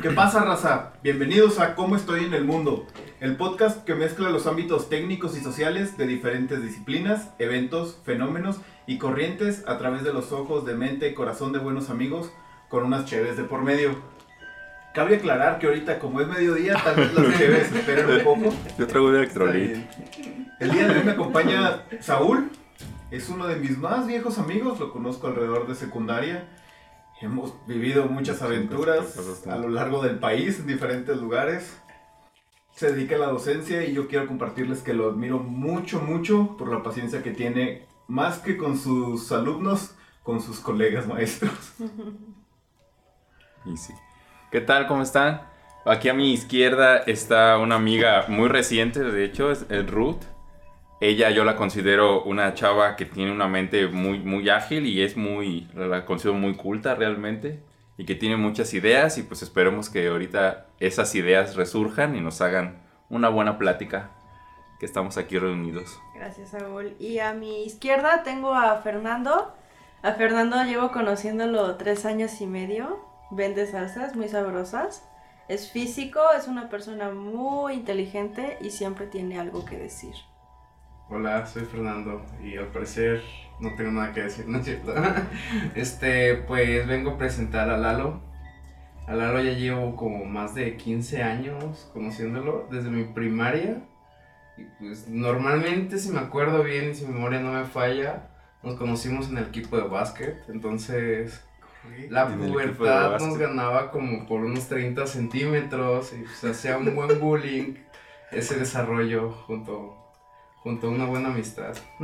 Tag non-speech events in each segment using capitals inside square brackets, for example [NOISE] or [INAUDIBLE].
¿Qué pasa, raza? Bienvenidos a Cómo estoy en el mundo, el podcast que mezcla los ámbitos técnicos y sociales de diferentes disciplinas, eventos, fenómenos y corrientes a través de los ojos de mente y corazón de buenos amigos con unas chéves de por medio. Cabe aclarar que ahorita, como es mediodía, tal vez las [LAUGHS] chéves esperan un poco. Yo traigo un electrolit. El día de hoy me acompaña Saúl, es uno de mis más viejos amigos, lo conozco alrededor de secundaria. Hemos vivido muchas aventuras a lo largo del país, en diferentes lugares. Se dedica a la docencia y yo quiero compartirles que lo admiro mucho, mucho por la paciencia que tiene, más que con sus alumnos, con sus colegas maestros. [LAUGHS] Y sí. ¿Qué tal? ¿Cómo están? Aquí a mi izquierda está una amiga muy reciente, de hecho, es el Ruth. Ella yo la considero una chava que tiene una mente muy, muy ágil y es muy, la considero muy culta realmente y que tiene muchas ideas y pues esperemos que ahorita esas ideas resurjan y nos hagan una buena plática que estamos aquí reunidos. Gracias, Saúl. Y a mi izquierda tengo a Fernando. A Fernando llevo conociéndolo tres años y medio. Vende salsas muy sabrosas. Es físico, es una persona muy inteligente y siempre tiene algo que decir. Hola, soy Fernando y al parecer no tengo nada que decir, ¿no es cierto? [LAUGHS] Este, pues vengo a presentar a Lalo. A Lalo ya llevo como más de 15 años conociéndolo desde mi primaria. Y pues normalmente, si me acuerdo bien y si mi memoria no me falla, nos conocimos en el equipo de básquet. Entonces, la pubertad nos ganaba como por unos 30 centímetros y se hacía un buen bullying ese desarrollo junto, junto a una buena amistad. [LAUGHS]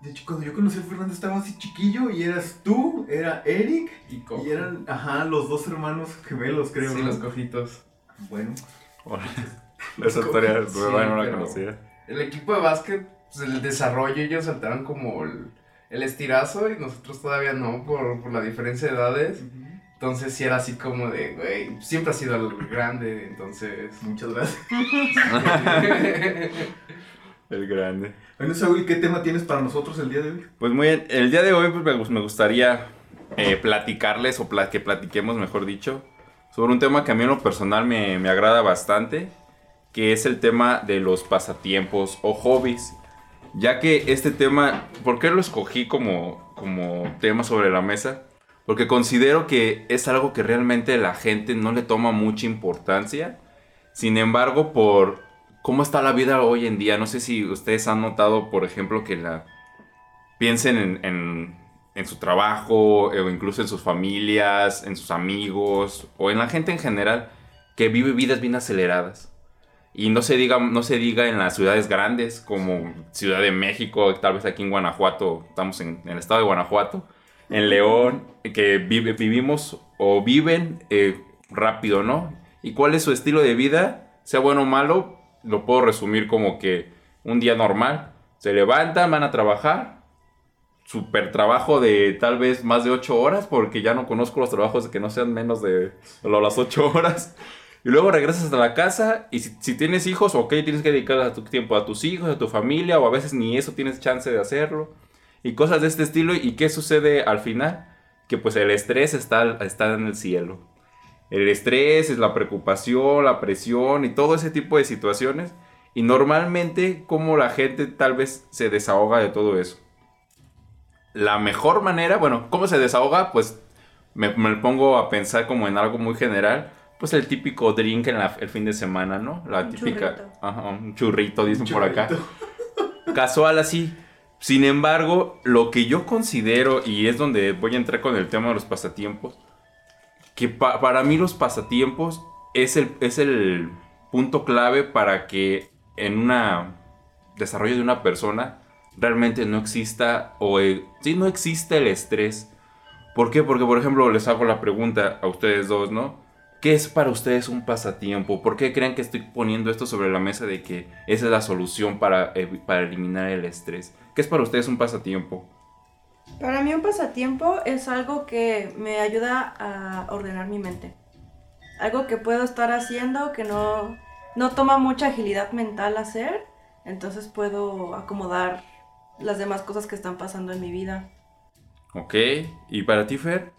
De hecho, cuando yo conocí a Fernando estaba así chiquillo y eras tú, era Eric Y cojo. y eran, ajá, los dos hermanos gemelos, creo. Sí, ¿no? los cojitos. Bueno, [LAUGHS] Esa historia Sí, no la pero- conocía. El equipo de básquet, pues el desarrollo, ellos saltaron como el, el estirazo y nosotros todavía no, por, por la diferencia de edades. Entonces sí era así como de, güey, siempre ha sido el grande, entonces... muchas gracias. [LAUGHS] El grande. Bueno, Saúl, ¿qué tema tienes para nosotros el día de hoy? Pues muy bien, el día de hoy pues, me gus- me gustaría eh, platicarles o que platiquemos, mejor dicho, sobre un tema que a mí en lo personal me, me agrada bastante, que es el tema de los pasatiempos o hobbies. Ya que este tema, ¿por qué lo escogí como, como tema sobre la mesa? Porque considero que es algo que realmente la gente no le toma mucha importancia. Sin embargo, por cómo está la vida hoy en día, no sé si ustedes han notado, por ejemplo, que la piensen en, en- en su trabajo o incluso en sus familias, en sus amigos o en la gente en general que vive vidas bien aceleradas. Y no se diga, no se diga en las ciudades grandes como Ciudad de México, tal vez aquí en Guanajuato, estamos en, en el estado de Guanajuato, en León, que vive, vivimos o viven eh, rápido, ¿no? ¿Y cuál es su estilo de vida? Sea bueno o malo, lo puedo resumir como que un día normal, se levantan, van a trabajar, super trabajo de tal vez más de 8 horas, porque ya no conozco los trabajos de que no sean menos de las 8 horas. Y luego regresas a la casa y si, tienes hijos, ok, tienes que dedicar tu tiempo a tus hijos, a tu familia, o a veces ni eso tienes chance de hacerlo. Y cosas de este estilo. ¿Y qué sucede al final? Que pues el estrés está, está en el cielo. El estrés es la preocupación, la presión y todo ese tipo de situaciones. Y normalmente, como la gente tal vez se desahoga de todo eso. La mejor manera, bueno, ¿cómo se desahoga? Pues me, me pongo a pensar como en algo muy general. Pues el típico drink en la- el fin de semana, ¿no? La Un típica. churrito. Ajá, un churrito, dicen por acá. Churrito. Casual así. Sin embargo, lo que yo considero, y es donde voy a entrar con el tema de los pasatiempos, que pa- para mí los pasatiempos es el, es el punto clave para que en un desarrollo de una persona realmente no exista o eh, sí no existe el estrés. ¿Por qué? Porque por ejemplo les hago la pregunta a ustedes dos, ¿no? ¿Qué es para ustedes un pasatiempo? ¿Por qué creen que estoy poniendo esto sobre la mesa de que esa es la solución para, para eliminar el estrés? ¿Qué es para ustedes un pasatiempo? Para mí un pasatiempo es algo que me ayuda a ordenar mi mente. Algo que puedo estar haciendo que no, no toma mucha agilidad mental hacer, entonces puedo acomodar las demás cosas que están pasando en mi vida. Ok, ¿y para ti, Fer?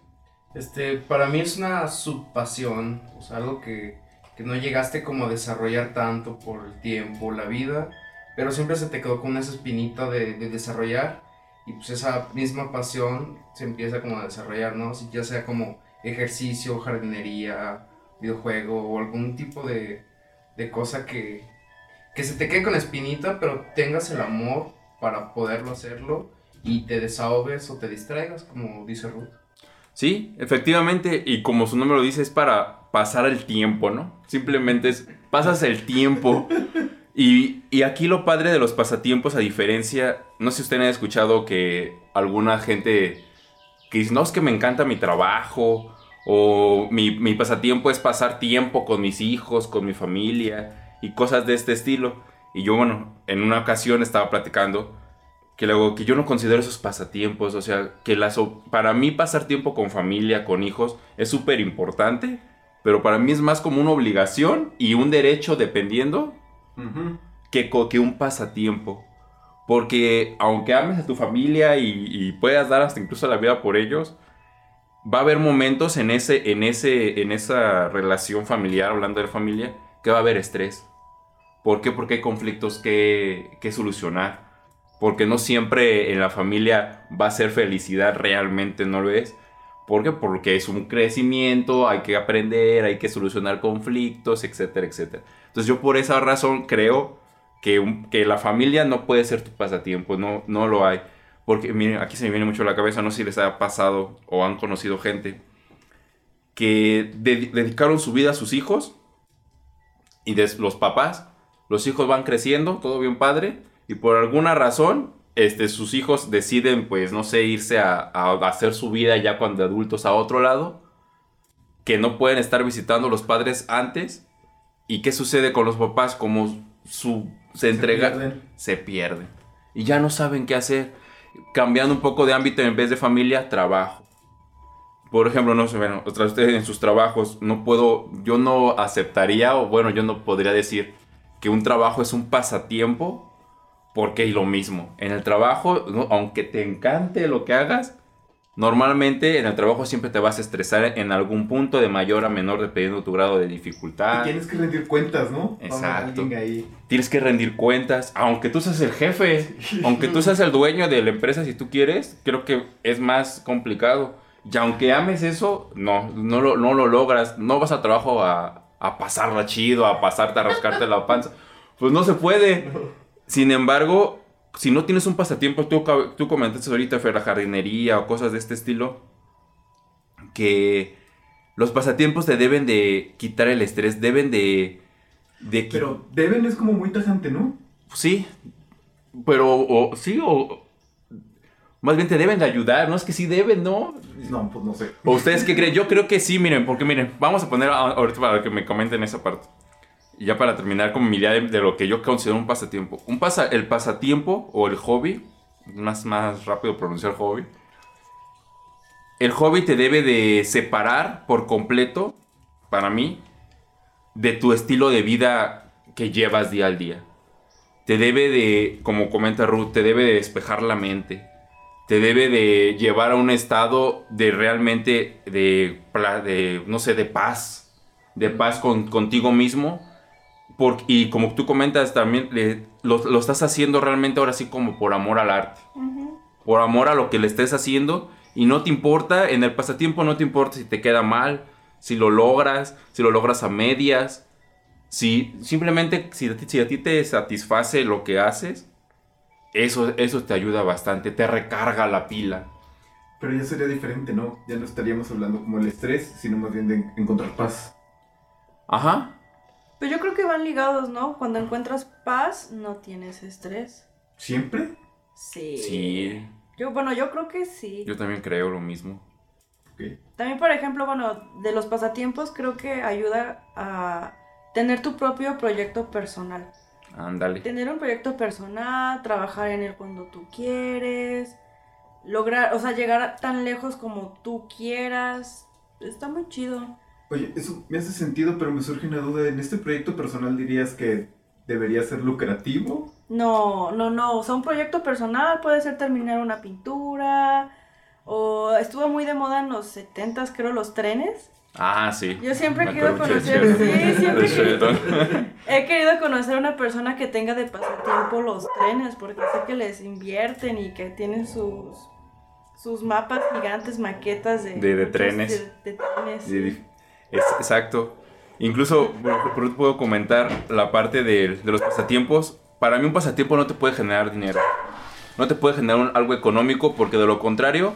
Este, para mí es una subpasión, o sea, algo que, que no llegaste como a desarrollar tanto por el tiempo, la vida, pero siempre se te quedó con esa espinita de, de desarrollar y pues esa misma pasión se empieza como a desarrollar, ¿no? Ya sea como ejercicio, jardinería, videojuego o algún tipo de, de cosa que, que se te quede con espinita, pero tengas el amor para poderlo hacerlo y te desahogues o te distraigas, como dice Ruth. Sí, efectivamente, y como su nombre lo dice, es para pasar el tiempo, ¿no? Simplemente es, pasas el tiempo. Y, aquí lo padre de los pasatiempos, a diferencia, no sé si ustedes han escuchado que alguna gente que dice, no, es que me encanta mi trabajo, o mi, mi pasatiempo es pasar tiempo con mis hijos, con mi familia, y cosas de este estilo. Y yo, bueno, en una ocasión estaba platicando que luego que yo no considero esos pasatiempos, o sea, que las, para mí pasar tiempo con familia, con hijos, es súper importante, pero para mí es más como una obligación y un derecho dependiendo que, que un pasatiempo. Porque aunque ames a tu familia y, y, puedas dar hasta incluso la vida por ellos, va a haber momentos en, ese, en, ese, en esa relación familiar, hablando de familia, que va a haber estrés. ¿Por qué? Porque hay conflictos que, que solucionar. Porque no siempre en la familia va a ser felicidad, realmente no lo es. ¿Por qué? Porque es un crecimiento, hay que aprender, hay que solucionar conflictos, etcétera, etcétera. Entonces yo por esa razón creo que, que la familia no puede ser tu pasatiempo, no, no lo hay. Porque, miren, aquí se me viene mucho a la cabeza, no sé si les ha pasado o han conocido gente que dedicaron su vida a sus hijos y los papás, los hijos van creciendo, todo bien padre, y por alguna razón este, sus hijos deciden, pues, no sé, irse a, a, hacer su vida ya cuando adultos a otro lado, que no pueden estar visitando los padres antes. ¿Y qué sucede con los papás? Como su, se entrega, se pierden. se pierden. Y ya no saben qué hacer. Cambiando un poco de ámbito en vez de familia, trabajo. Por ejemplo, no sé, bueno, ustedes en sus trabajos, no puedo, yo no aceptaría, o bueno, yo no podría decir que un trabajo es un pasatiempo porque lo mismo, en el trabajo, aunque te encante lo que hagas, normalmente en el trabajo siempre te vas a estresar en algún punto de mayor a menor dependiendo de tu grado de dificultad. Y tienes que rendir cuentas, ¿no? Exacto. Tienes que rendir cuentas, aunque tú seas el jefe, aunque tú seas el dueño de la empresa si tú quieres, creo que es más complicado. Y aunque ames eso, no, no lo, no lo logras, no vas al trabajo a, a pasarla chido, a pasarte a rascarte la panza. Pues no se puede. [LAUGHS] Sin embargo, si no tienes un pasatiempo, tú, tú comentaste ahorita, Fer, la jardinería o cosas de este estilo, que los pasatiempos te deben de quitar el estrés, deben de... de pero deben es como muy tajante, ¿no? Sí, pero o, sí o... Más bien te deben de ayudar, ¿no? Es que sí deben, ¿no? No, pues no sé. ¿O ustedes qué creen? Yo creo que sí, miren, porque miren, vamos a poner ahorita para que me comenten esa parte. Y ya para terminar con mi idea de, lo que yo considero un pasatiempo. Un pasa, el pasatiempo o el hobby, más, más rápido pronunciar hobby. El hobby te debe de separar por completo, para mí, de tu estilo de vida que llevas día al día. Te debe de, como comenta Ruth, te debe de despejar la mente. Te debe de llevar a un estado de realmente, de, de no sé, de paz. De paz con, contigo mismo y como tú comentas, también lo, lo, estás haciendo realmente ahora sí como por amor al arte. Uh -huh. Por amor a lo que le estés haciendo. Y no te importa, en el pasatiempo no te importa si te queda mal, si lo logras, si lo logras a medias. Si simplemente, si a ti, si a ti te satisface lo que haces, eso, eso te ayuda bastante, te recarga la pila. Pero ya sería diferente, ¿no? Ya no estaríamos hablando como el estrés, sino más bien de encontrar paz. Ajá. Pero yo creo que van ligados, ¿no? Cuando encuentras paz, no tienes estrés. ¿Siempre? Sí. Sí. Yo, bueno, yo creo que sí. Yo también creo lo mismo. Okay. También, por ejemplo, bueno, de los pasatiempos creo que ayuda a tener tu propio proyecto personal. Ándale. Tener un proyecto personal, trabajar en él cuando tú quieres, lograr, o sea, llegar tan lejos como tú quieras. Está muy chido. Oye, eso me hace sentido, pero me surge una duda. ¿En este proyecto personal dirías que debería ser lucrativo? No, no, no. O sea, un proyecto personal puede ser terminar una pintura O estuvo muy de moda en los 70 creo, los trenes. Ah, sí. Yo siempre he querido conocer, sí, siempre he [LAUGHS] he querido conocer a una persona que tenga de pasatiempo los trenes, porque sé que les invierten y que tienen sus sus mapas gigantes, maquetas de, De- de muchos- trenes. de- de trenes, es- exacto. Incluso, bueno, por puedo comentar la parte de, de los pasatiempos. Para mí un pasatiempo no te puede generar dinero. No te puede generar algo económico porque de lo contrario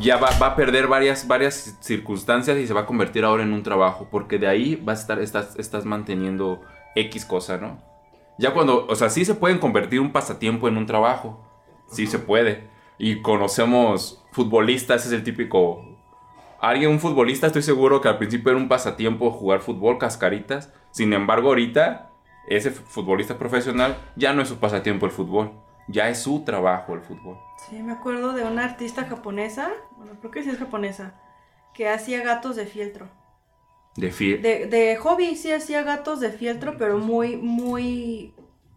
ya va, va a perder varias, varias circunstancias y se va a convertir ahora en un trabajo. Porque de ahí vas a estar, estás, estás manteniendo X cosa, ¿no? Ya cuando, o sea, sí se pueden convertir un pasatiempo en un trabajo. Sí se puede. Y conocemos futbolistas, es el típico Alguien, un futbolista, estoy seguro que al principio era un pasatiempo jugar fútbol, cascaritas. Sin embargo, ahorita, ese futbolista profesional ya no es su pasatiempo el fútbol. Ya es su trabajo el fútbol. Sí, me acuerdo de una artista japonesa, bueno, creo que sí es japonesa, que hacía gatos de fieltro. De fiel. De, de hobby sí hacía gatos de fieltro, pero muy, muy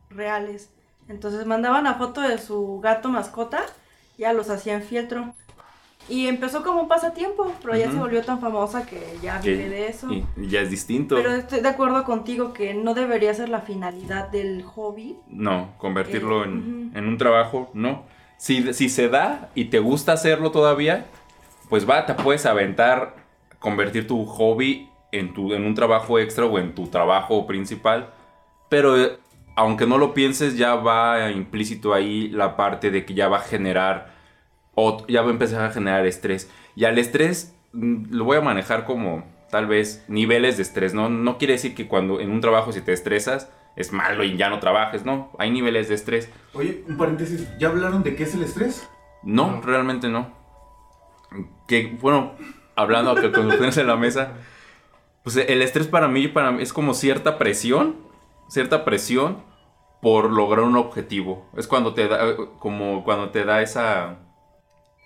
reales. Entonces mandaban a foto de su gato mascota, ya los hacía en fieltro. Y empezó como un pasatiempo, pero ya se volvió tan famosa que ya que- vive de eso. y, y ya es distinto. Pero estoy de acuerdo contigo que no debería ser la finalidad del hobby. No, convertirlo Eh, en, en un trabajo, no. Si, si se da y te gusta hacerlo todavía, pues va, te puedes aventar, convertir tu hobby en, tu, en un trabajo extra o en tu trabajo principal. Pero eh, aunque no lo pienses, ya va implícito ahí la parte de que ya va a generar, o ya va a empezar a generar estrés. Y al estrés mm, lo voy a manejar como tal vez niveles de estrés, ¿no? No quiere decir que cuando en un trabajo si te estresas es malo y ya no trabajes, ¿no? Hay niveles de estrés. Oye, un paréntesis, ¿ya hablaron de qué es el estrés? No, No. realmente no. Que, bueno, hablando que ustedes en la mesa, pues el estrés para mí, para mí es como cierta presión, cierta presión por lograr un objetivo. Es cuando te da, como cuando te da esa,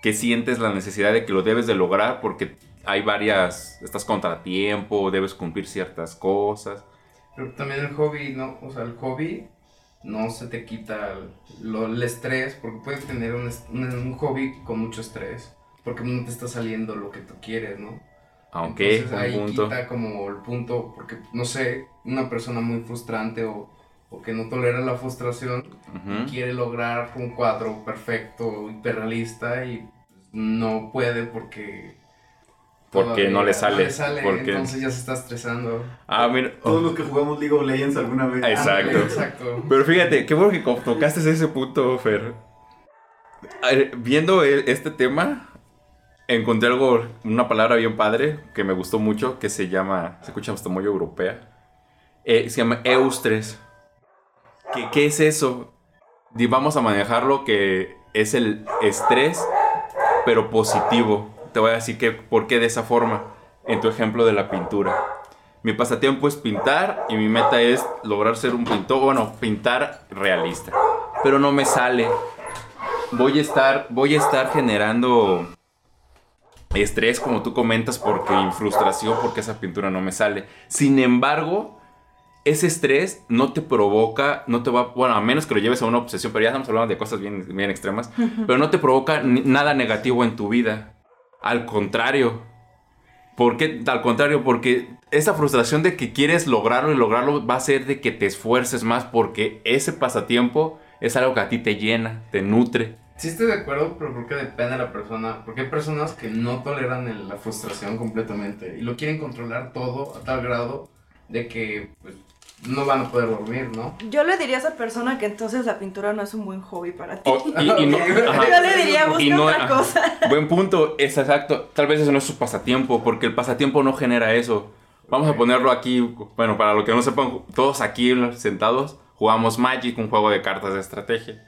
que sientes la necesidad de que lo debes de lograr porque hay varias, estás contratiempo, debes cumplir ciertas cosas. Pero también el hobby, ¿no? O sea, el hobby no se te quita el, lo- el estrés, porque puedes tener un, un- un hobby con mucho estrés, porque no te está saliendo lo que tú quieres, ¿no? Aunque, Entonces, un ahí punto. quita como el punto, porque, no sé, una persona muy frustrante o, o que no tolera la frustración, Ujú. quiere lograr un cuadro perfecto, hiperrealista y no puede porque... Porque no le sale, porque- entonces ya se está estresando. Ah, mira. Todos los que jugamos League of Legends alguna vez. Exacto. Exacto. Pero fíjate, qué bueno que tocaste ese punto, Fer. Viendo e- este tema, encontré algo, una palabra bien padre que me gustó mucho, que se llama, se escucha hasta muy europea, Eh, se llama eustres. ¿Qué, ¿Qué es eso? Vamos a manejarlo que es el estrés, pero positivo. Te voy a decir que, por qué de esa forma, en tu ejemplo de la pintura. Mi pasatiempo es pintar y mi meta es lograr ser un pintor, bueno, pintar realista. Pero no me sale. Voy a estar, voy a estar generando estrés, como tú comentas, porque frustración porque esa pintura no me sale. Sin embargo, ese estrés no te provoca, no te va, bueno, a menos que lo lleves a una obsesión, pero ya estamos hablando de cosas bien, bien extremas, pero no te provoca ni- nada negativo en tu vida. Al contrario. ¿Por qué? Al contrario, porque esa frustración de que quieres lograrlo y lograrlo va a hacer de que te esfuerces más porque ese pasatiempo es algo que a ti te llena, te nutre. Sí estoy de acuerdo, pero creo que depende de la persona. Porque hay personas que no toleran el- la frustración completamente y lo quieren controlar todo a tal grado de que pues, no van a poder dormir, ¿no? Yo le diría a esa persona que entonces la pintura no es un buen hobby para ti. O- y, y no-. [LAUGHS] Yo le diría, busca Y no- otra ajá. cosa. [LAUGHS] Buen punto, es exacto. Tal vez eso no es su pasatiempo, porque el pasatiempo no genera eso. Vamos a ponerlo aquí, bueno, para los que no sepan, todos aquí sentados jugamos Magic, un juego de cartas de estrategia.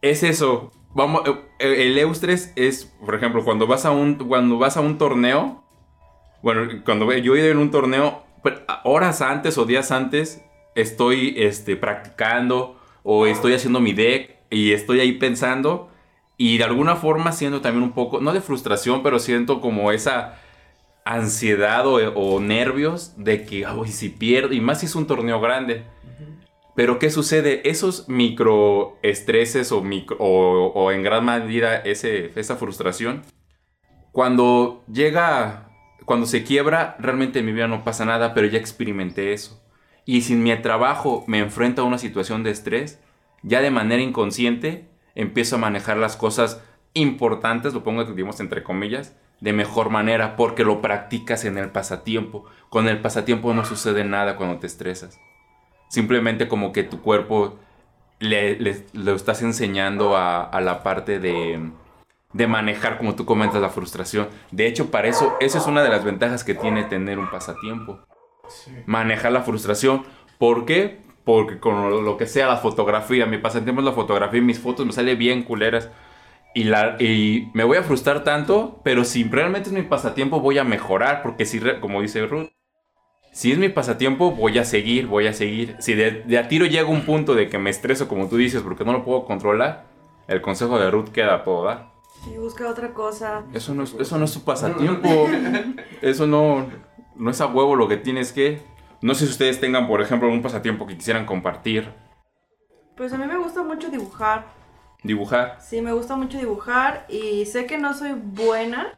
Es eso. Vamos, eh, el Eustres es, por ejemplo, cuando vas a un, cuando vas a un torneo, bueno, cuando yo he ido en un torneo, horas antes o días antes estoy este, practicando o estoy haciendo mi deck y estoy ahí pensando y de alguna forma siento también un poco, no de frustración, pero siento como esa ansiedad o, o nervios de que, ay, si pierdo, y más si es un torneo grande. Pero ¿qué sucede? Esos microestreses o, micro, o, o en gran medida ese, esa frustración, cuando llega, cuando se quiebra, realmente en mi vida no pasa nada, pero ya experimenté eso. Y si en mi trabajo me enfrento a una situación de estrés, ya de manera inconsciente empiezo a manejar las cosas importantes, lo pongo digamos entre comillas, de mejor manera porque lo practicas en el pasatiempo. Con el pasatiempo no sucede nada cuando te estresas. Simplemente como que tu cuerpo le, lo estás enseñando a la parte de, de, manejar, como tú comentas, la frustración. De hecho, para eso, esa es una de las ventajas que tiene tener un pasatiempo. Manejar la frustración. ¿Por qué? Porque con lo, que sea la fotografía, mi pasatiempo es la fotografía y mis fotos me salen bien culeras. Y, la, y me voy a frustrar tanto, pero si realmente es mi pasatiempo voy a mejorar, porque si, como dice Ruth, si es mi pasatiempo voy a seguir, voy a seguir. Si de, de, a tiro llega un punto de que me estreso, como tú dices, porque no lo puedo controlar, el consejo de Ruth queda, puedo dar. Sí, busca otra cosa. Eso no es, eso no es su pasatiempo. [LAUGHS] eso no, no es a huevo lo que tienes que... No sé si ustedes tengan, por ejemplo, un pasatiempo que quisieran compartir. Pues a mí me gusta mucho dibujar. ¿Dibujar? Sí, me gusta mucho dibujar y sé que no soy buena,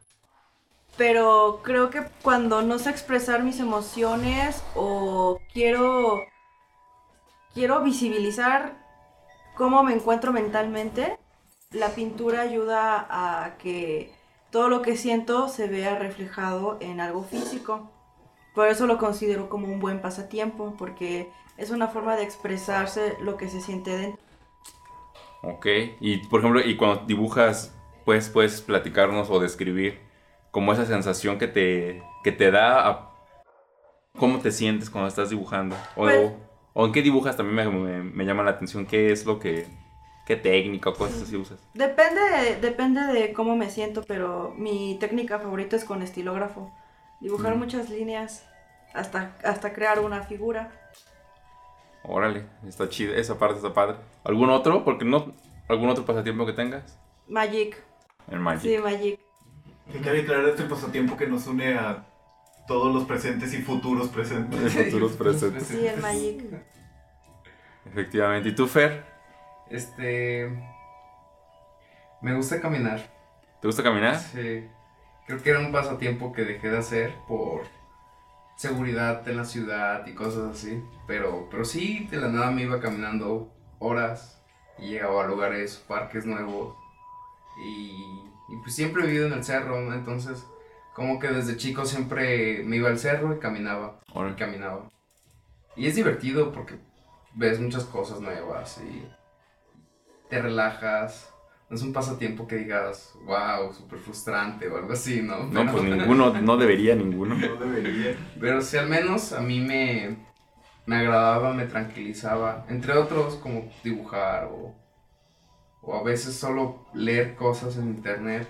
pero creo que cuando no sé expresar mis emociones o quiero quiero visibilizar cómo me encuentro mentalmente, la pintura ayuda a que todo lo que siento se vea reflejado en algo físico. Por eso lo considero como un buen pasatiempo, porque es una forma de expresarse lo que se siente dentro. Ok, y por ejemplo, y cuando dibujas, pues puedes platicarnos o describir como esa sensación que te, que te da a cómo te sientes cuando estás dibujando. O, Pues- o en qué dibujas también me, me- me llama la atención, qué es lo que, qué técnica o cosas así usas. Depende de, depende de cómo me siento, pero mi técnica favorita es con estilógrafo. Dibujar Mm. muchas líneas hasta, hasta crear una figura. Órale, está chida, esa parte está padre. ¿Algún otro? Porque no, ¿Algún otro pasatiempo que tengas? Magic. El Magic. Sí, Magic. Que cabe aclarar este pasatiempo que nos une a todos los presentes y futuros presentes. [LAUGHS] Futuros presentes. Sí, el Magic. Efectivamente. ¿Y tú, Fer? Este. Me gusta caminar. ¿Te gusta caminar? Sí. Creo que era un pasatiempo que dejé de hacer por seguridad en la ciudad y cosas así. Pero, pero sí, de la nada me iba caminando horas y llegaba a lugares, parques nuevos. Y, y pues siempre he vivido en el cerro, ¿no? Entonces, como que desde chico siempre me iba al cerro y caminaba. Y caminaba. Y es divertido porque ves muchas cosas nuevas y te relajas. No es un pasatiempo que digas, wow, súper frustrante o algo así, ¿no? No, Pero- pues [LAUGHS] ninguno, no debería ninguno. No debería. Pero sí, al menos a mí me, me agradaba, me tranquilizaba. Entre otros, como dibujar o, o a veces solo leer cosas en internet.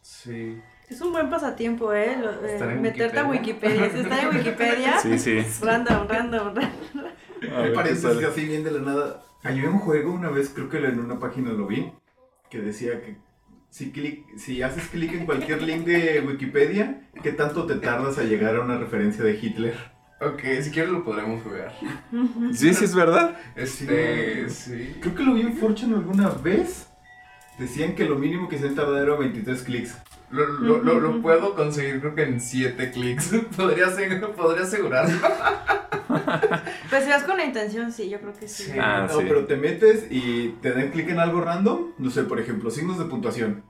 Sí. Es un buen pasatiempo, ¿eh? Lo- eh, meterte a Wikipedia. Si está en [LAUGHS] Wikipedia, Sí, sí. random, random, random. ¿qué Paréntesis sale? así bien de la nada. Hay un juego, una vez creo que en una página lo vi, que decía que si, clic, si haces clic en cualquier link de Wikipedia, ¿qué tanto te tardas a llegar a una referencia de Hitler? Ok, si quieres lo podremos jugar. Sí, sí, es verdad. Este, sí. Creo que lo vi en Fortune alguna vez. Decían que lo mínimo que se tardar era 23 clics. Lo, lo, lo, lo puedo conseguir creo que en 7 clics. [LAUGHS] podría, podría asegurarlo. [LAUGHS] Pues si vas con la intención, sí, yo creo que sí. Sí. Ah, no, sí. pero te metes y te dan clic en algo random. No sé, por ejemplo, signos de puntuación.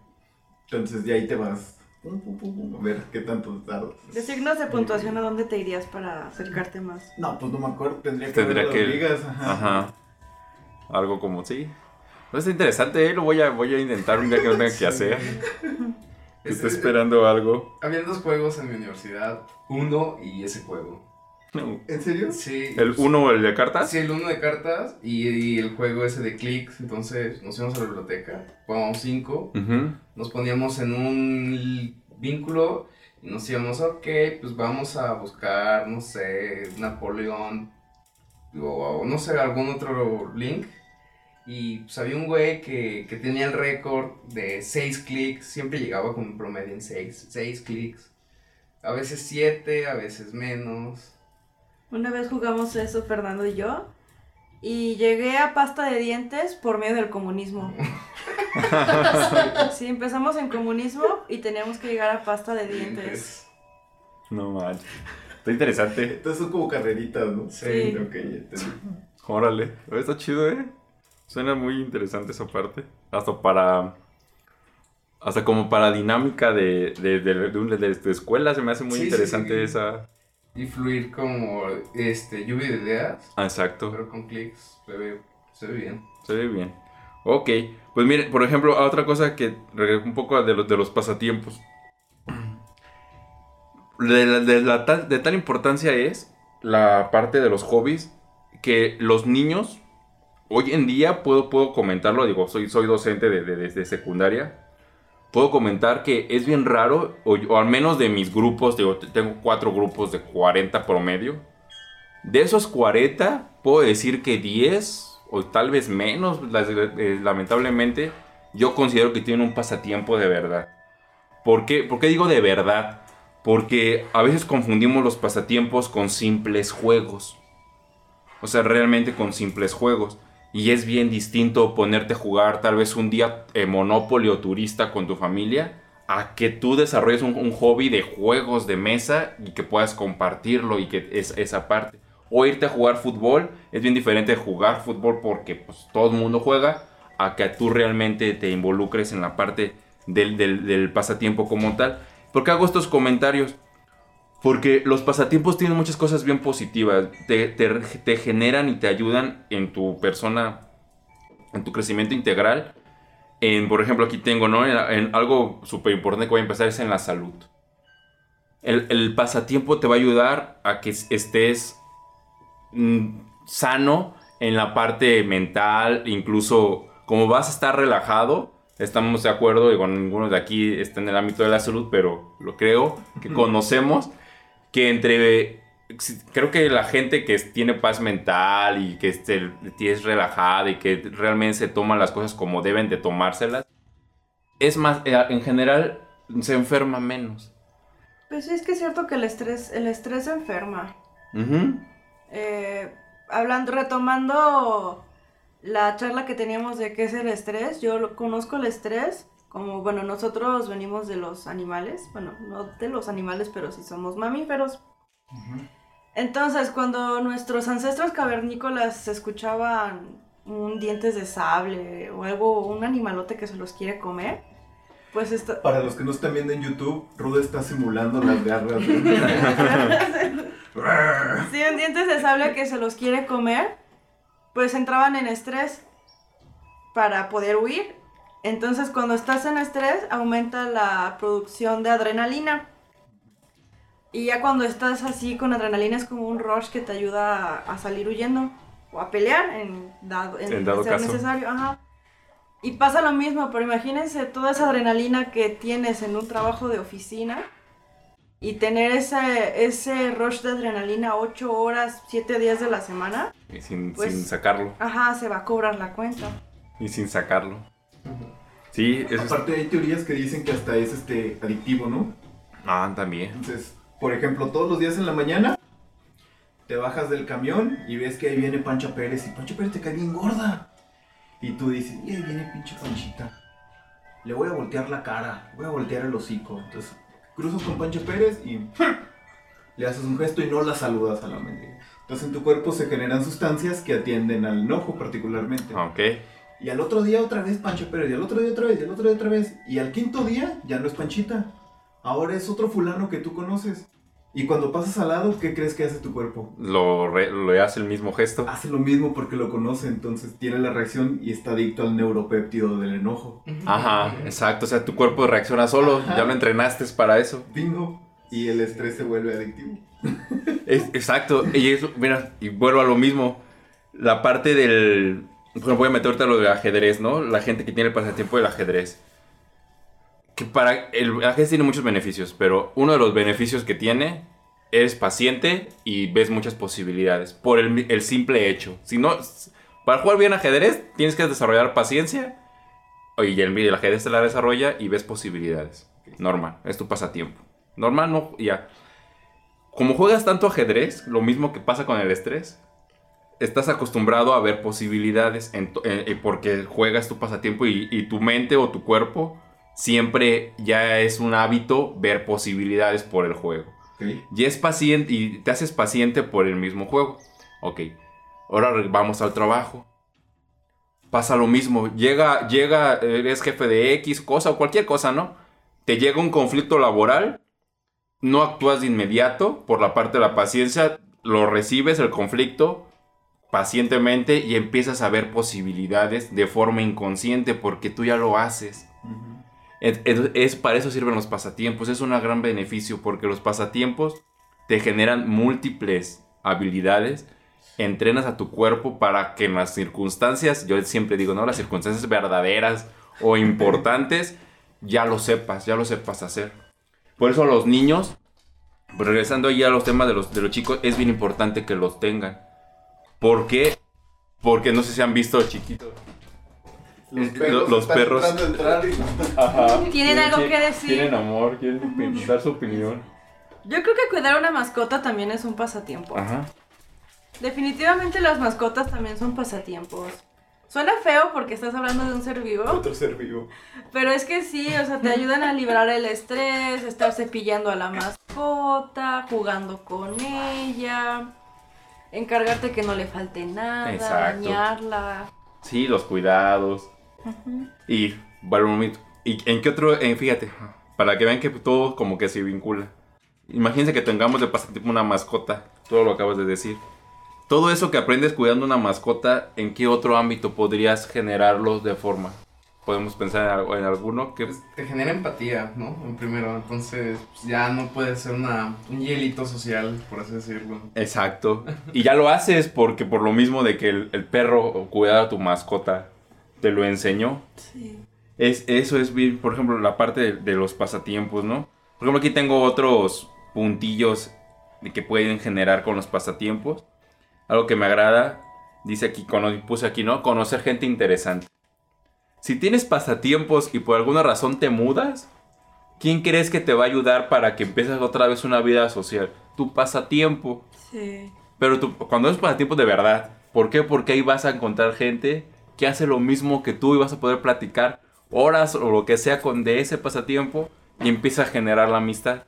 Entonces de ahí te vas a ver qué tanto tardas. De signos de puntuación, ¿a dónde te irías para acercarte más? No, pues no me acuerdo. Tendría que Tendría ver que- ligas. Ajá. Ajá. Algo como, sí. No es interesante, ¿eh? Lo voy a, voy a intentar un día que no tenga que hacer. [LAUGHS] Que esté Este, esperando algo. Había dos juegos en mi universidad. Uno y ese juego. ¿En serio? Sí. ¿El uno o el de cartas? Sí, el uno de cartas y, y el juego ese de clics. Entonces nos íbamos a la biblioteca. Jugábamos cinco. Nos poníamos en un vínculo y nos íbamos, ok, pues vamos a buscar, no sé, Napoleón o, o no sé, algún otro link. Y pues había un güey que, que tenía el récord de 6 clics, siempre llegaba con un promedio en 6 seis clics. A veces 7, a veces menos. Una vez jugamos eso, Fernando y yo, Y llegué a pasta de dientes por medio del comunismo. [LAUGHS] sí, empezamos en comunismo y teníamos que llegar a pasta de dientes. No manches. Está interesante. Entonces son como carreritas, ¿no? Sí. Ok, ya entendí. Órale. Está chido, ¿eh? Suena muy interesante esa parte. Hasta para... Hasta como para dinámica de, de, de, de, de- escuela se me hace muy Sí, interesante sí. esa... Y fluir como este, lluvia de ideas, Ah, exacto. pero con clics se ve, se ve bien. Se ve bien. Ok. Pues miren, por ejemplo, otra cosa que regreso un poco de los, de los pasatiempos. De, la- de la de tal importancia es la parte de los hobbies que los niños, hoy en día puedo, puedo comentarlo, digo, soy, soy docente de, de- secundaria, puedo comentar que es bien raro, o, al menos de mis grupos, tengo cuatro grupos de 40 promedio, de esos 40, puedo decir que 10 o tal vez menos, eh, lamentablemente, yo considero que tienen un pasatiempo de verdad. ¿Por qué? ¿Por qué digo de verdad? Porque a veces confundimos los pasatiempos con simples juegos. O sea, realmente con simples juegos. Y es bien distinto ponerte a jugar tal vez un día eh, Monopoly o turista con tu familia a que tú desarrolles un, hobby de juegos de mesa y que puedas compartirlo y que es esa parte. O irte a jugar fútbol es bien diferente de jugar fútbol porque pues, todo el mundo juega a que tú realmente te involucres en la parte del, del- del pasatiempo como tal. ¿Por qué hago estos comentarios? Porque los pasatiempos tienen muchas cosas bien positivas. Te, te- te generan y te ayudan en tu persona, en tu crecimiento integral. En, por ejemplo, aquí tengo, ¿no? En, en algo súper importante que voy a empezar es en la salud. El, el pasatiempo te va a ayudar a que estés mm, sano en la parte mental, incluso como vas a estar relajado, estamos de acuerdo, y con ninguno de aquí está en el ámbito de la salud, pero lo creo, que conocemos que entre, creo que la gente que tiene paz mental y que este, es relajada y que realmente se toman las cosas como deben de tomárselas, es más, eh, en general se enferma menos. Pues sí, es que es cierto que el estrés, el estrés enferma. Eh, hablando, retomando la charla que teníamos de qué es el estrés, yo conozco el estrés como, bueno, nosotros venimos de los animales, bueno, no de los animales, pero sí somos mamíferos. Entonces, cuando nuestros ancestros cavernícolas escuchaban un dientes de sable o algo, un animalote que se los quiere comer, pues esto... Para los que no están viendo en YouTube, Ruda está simulando las garras. [LAUGHS] [LAUGHS] de- Si un dientes de sable que se los quiere comer, pues entraban en estrés para poder huir. Entonces cuando estás en estrés aumenta la producción de adrenalina. Y ya cuando estás así con adrenalina es como un rush que te ayuda a, a salir huyendo o a pelear en dado, en En dado ser caso. necesario. Ajá. Y pasa lo mismo, pero imagínense toda esa adrenalina que tienes en un trabajo de oficina y tener ese, ese rush de adrenalina 8 horas, 7 días de la semana, Y sin, Pues- sin sacarlo. ajá, se va a cobrar la cuenta. Y sin sacarlo. Sí, es... Aparte hay teorías que dicen que hasta es este adictivo, ¿no? Ah, también. Entonces, por ejemplo, todos los días en la mañana te bajas del camión y ves que ahí viene Pancha Pérez y Pancha Pérez te cae bien gorda. Y tú dices, y ahí viene pinche Panchita. Le voy a voltear la cara, voy a voltear el hocico. Entonces, cruzas con Pancha Pérez y le haces un gesto y no la saludas a la mendiga. Entonces en tu cuerpo se generan sustancias que atienden al enojo particularmente. Ok. Y al otro día otra vez Pancho Pérez, y al otro día otra vez, y al otro día otra vez. Y al quinto día ya no es Panchita. Ahora es otro fulano que tú conoces. Y cuando pasas al lado, ¿qué crees que hace tu cuerpo? Lo, re- lo hace el mismo gesto. Hace lo mismo porque lo conoce, entonces tiene la reacción y está adicto al neuropéptido del enojo. Ajá, exacto. O sea, tu cuerpo reacciona solo. Ajá. Ya lo entrenaste para eso. Bingo. Y el estrés se vuelve adictivo. Es- exacto. Y eso, mira, y vuelvo a lo mismo. La parte del. Bueno, voy a meter ahorita lo del ajedrez, ¿no? La gente que tiene el pasatiempo del ajedrez. Que para. El ajedrez tiene muchos beneficios, pero uno de los beneficios que tiene es paciente y ves muchas posibilidades. Por el, el simple hecho. Si no. Para jugar bien ajedrez, tienes que desarrollar paciencia. Y el, el ajedrez te la desarrolla y ves posibilidades. Normal, es tu pasatiempo. Normal, no, ya como juegas tanto ajedrez, lo mismo que pasa con el estrés, estás acostumbrado a ver posibilidades eh, porque juegas tu pasatiempo y, tu mente o tu cuerpo siempre ya es un hábito ver posibilidades por el juego. Y es paciente y te haces paciente por el mismo juego. Ok, ahora vamos al trabajo. Pasa lo mismo, llega, llega, eres jefe de X cosa o cualquier cosa, ¿no? Te llega un conflicto laboral, no actúas de inmediato por la parte de la paciencia, lo recibes el conflicto, pacientemente y empiezas a ver posibilidades de forma inconsciente porque tú ya lo haces. es, para eso sirven los pasatiempos, es un gran beneficio porque los pasatiempos te generan múltiples habilidades, entrenas a tu cuerpo para que en las circunstancias, yo siempre digo, no, las circunstancias verdaderas o [LAUGHS] importantes, ya lo sepas, ya lo sepas hacer. Por eso los niños, regresando ya a los temas de los, de los chicos, es bien importante que los tengan ¿Por qué? Porque no sé si han visto chiquitos. Los perros, [LAUGHS] Tienen algo que decir. Tienen amor, quieren dar su opinión. Yo creo que cuidar una mascota también es un pasatiempo. Ajá. Definitivamente las mascotas también son pasatiempos. Suena feo porque estás hablando de un ser vivo. Otro ser vivo. Pero es que sí, o sea, te ayudan a liberar el estrés, estar cepillando a la mascota, jugando con ella encargarte que no le falte nada, Exacto. bañarla. Sí, los cuidados. Y, bueno, ¿y en qué otro? fíjate, para que vean que todo como que se vincula. Imagínense que tengamos de pasatiempo una mascota, todo lo acabas de decir. Todo eso que aprendes cuidando una mascota, ¿en qué otro ámbito podrías generarlo de forma? Podemos pensar en, alguno que... Pues, te genera empatía, ¿no? En primero, entonces pues, ya no puede ser una, un hielito social, por así decirlo. Exacto. Y ya lo haces porque por lo mismo de que el, perro cuidaba a tu mascota te lo enseñó. Sí. Es, eso es bien, por ejemplo, la parte de, los pasatiempos, ¿no? Por ejemplo, aquí tengo otros puntillos de que pueden generar con los pasatiempos. Algo que me agrada, dice aquí, puse aquí, ¿no? Conocer gente interesante. Si tienes pasatiempos y por alguna razón te mudas, ¿quién crees que te va a ayudar para que empieces otra vez una vida social? Tu pasatiempo. Sí. Pero tu, cuando es pasatiempo de verdad, ¿por qué? Porque ahí vas a encontrar gente que hace lo mismo que tú y vas a poder platicar horas o lo que sea con de ese pasatiempo y empieza a generar la amistad.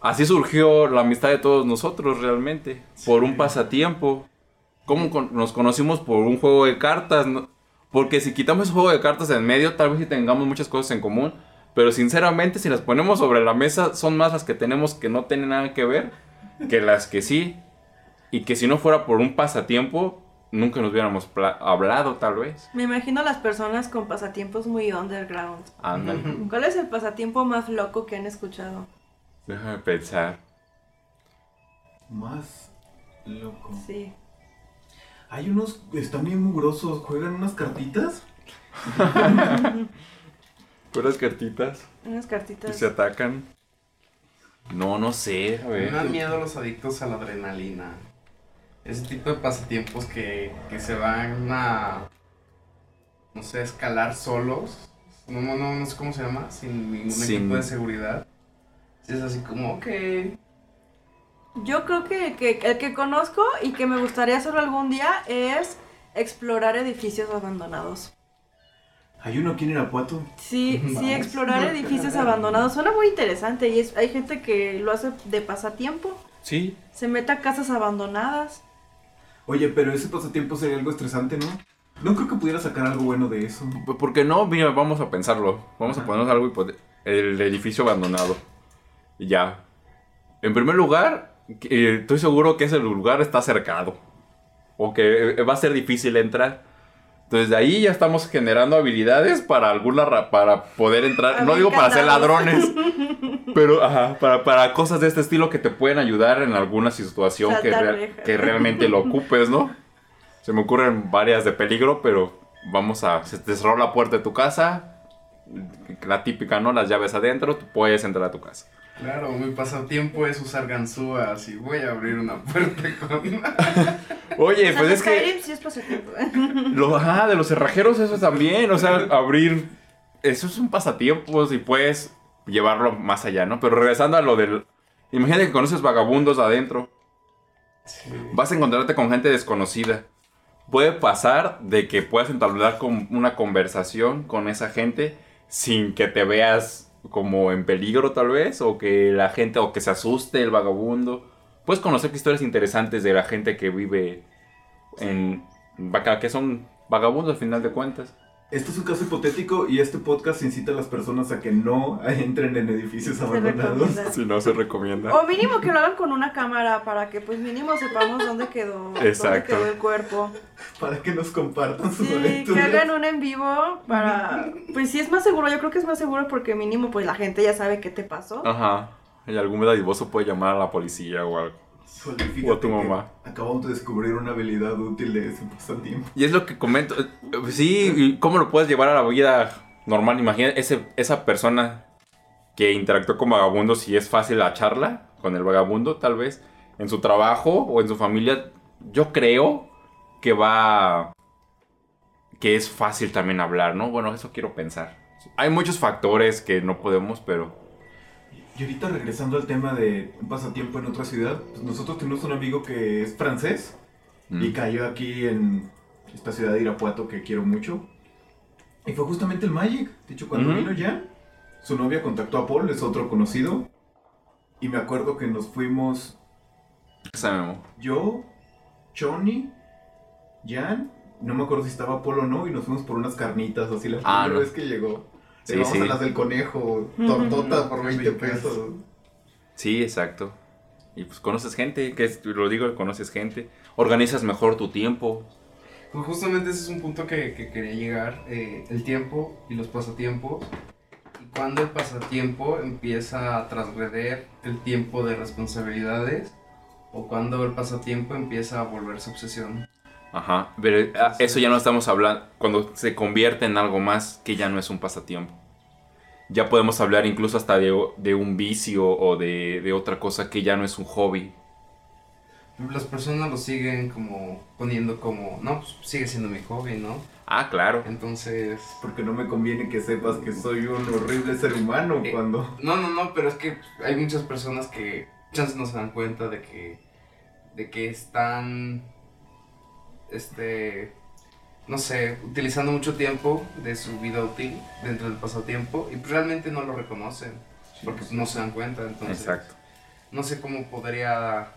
Así surgió la amistad de todos nosotros realmente, por un pasatiempo. ¿Cómo nos conocimos por un juego de cartas? Porque si quitamos el juego de cartas en medio, tal vez sí tengamos muchas cosas en común. Pero sinceramente, si las ponemos sobre la mesa, son más las que tenemos que no tienen nada que ver que las que sí. Y que si no fuera por un pasatiempo, nunca nos hubiéramos hablado, tal vez. Me imagino las personas con pasatiempos muy underground. ¿Cuál es el pasatiempo más loco que han escuchado? Déjame pensar. Más loco. Sí. Hay unos, están bien mugrosos, juegan unas cartitas. [LAUGHS] Puras cartitas. Unas cartitas. Y se atacan. No, no sé, a Me dan miedo los adictos a la adrenalina. Ese tipo de pasatiempos que, que se van a. No sé, escalar solos. No, no, no, no sé cómo se llama. Sin ningún equipo de seguridad. Es así como, ok. Yo creo que, el que conozco y que me gustaría hacerlo algún día es explorar edificios abandonados. ¿Hay uno aquí en Irapuato? Sí, [LAUGHS] sí, explorar edificios abandonados. Suena muy interesante y es, hay gente que lo hace de pasatiempo. Sí. Se mete a casas abandonadas. Oye, pero ese pasatiempo sería algo estresante, ¿no? No creo que pudiera sacar algo bueno de eso. Porque no, mira, vamos a pensarlo. Vamos a ponernos algo El edificio abandonado. Y ya. En primer lugar, estoy seguro que ese lugar está cercado. O que eh, va a ser difícil entrar. Entonces de ahí ya estamos generando habilidades para alguna para poder entrar. no digo para ser ladrones. [LAUGHS] pero para, cosas de este estilo que te pueden ayudar en alguna situación que, que realmente lo ocupes, ¿no? Se me ocurren varias de peligro, pero vamos a. Se te cerró la puerta de tu casa. La típica, ¿no? Las llaves adentro, tú puedes entrar a tu casa. Claro, mi pasatiempo es usar ganzúas y voy a abrir una puerta con... [LAUGHS] Oye, pues es que... Sí es pasatiempo. [LAUGHS] Lo, ajá, de los cerrajeros eso también, o sea, [LAUGHS] abrir... Eso es un pasatiempo y puedes llevarlo más allá, ¿no? Pero regresando a lo del... Imagínate que conoces vagabundos adentro. Vas a encontrarte con gente desconocida. Puede pasar de que puedas entablar con una conversación con esa gente sin que te veas como en peligro tal vez, o que la gente, o que se asuste el vagabundo. Puedes conocer historias interesantes de la gente que vive en... que son vagabundos al final de cuentas. Este es un caso hipotético y este podcast incita a las personas a que no [LAUGHS] entren en edificios abandonados. Si no se recomienda. O mínimo que lo hagan con una cámara para que pues mínimo sepamos dónde quedó, Dónde quedó el cuerpo. Para que nos compartan sus sí, que hagan un en vivo para... Pues sí es más seguro, yo creo que es más seguro porque mínimo pues la gente ya sabe qué te pasó. Ajá. Y algún medadivoso puede llamar a la policía o algo. O a tu mamá. Acabamos de descubrir una habilidad útil de ese pasatiempo. Y es lo que comento. Sí, ¿cómo lo puedes llevar a la vida normal? Imagina ese, esa persona que interactuó con vagabundos si es fácil la charla con el vagabundo, tal vez, en su trabajo o en su familia. Yo creo que va. que es fácil también hablar, ¿no? Bueno, eso quiero pensar. Hay muchos factores que no podemos, pero y ahorita regresando al tema de un pasatiempo en otra ciudad, pues nosotros tenemos un amigo que es francés y mm. cayó aquí en esta ciudad de Irapuato que quiero mucho. Y fue justamente el Magic. De hecho, cuando vino ya, su novia contactó a Paul, es otro conocido. Y me acuerdo que nos fuimos. Yo, Johnny, Jan, no me acuerdo si estaba Paul o no, y nos fuimos por unas carnitas, así la ah, primera vez que llegó. Sí, vamos a las del conejo, tortota por 20 pesos. Sí, exacto. Y pues conoces gente, que lo digo, conoces gente. Organizas mejor tu tiempo. Pues justamente ese es un punto que, quería llegar. Eh, el tiempo y los pasatiempos. Y cuando el pasatiempo empieza a transgreder el tiempo de responsabilidades. O cuando el pasatiempo empieza a volverse obsesión. Ajá, pero ah, eso ya no estamos hablando cuando se convierte en algo más que ya no es un pasatiempo. Ya podemos hablar incluso hasta de, un vicio o de, otra cosa que ya no es un hobby. Las personas lo siguen como poniendo como, no, pues sigue siendo mi hobby, ¿no? Ah, claro. Entonces... Porque no me conviene que sepas que soy un horrible ser humano eh, cuando... No, no, no, pero es que hay muchas personas que chances no se dan cuenta de que, de que están este, no sé, utilizando mucho tiempo de su vida útil dentro del pasatiempo y realmente no lo reconocen porque no se dan cuenta. Entonces, Exacto. No sé cómo podría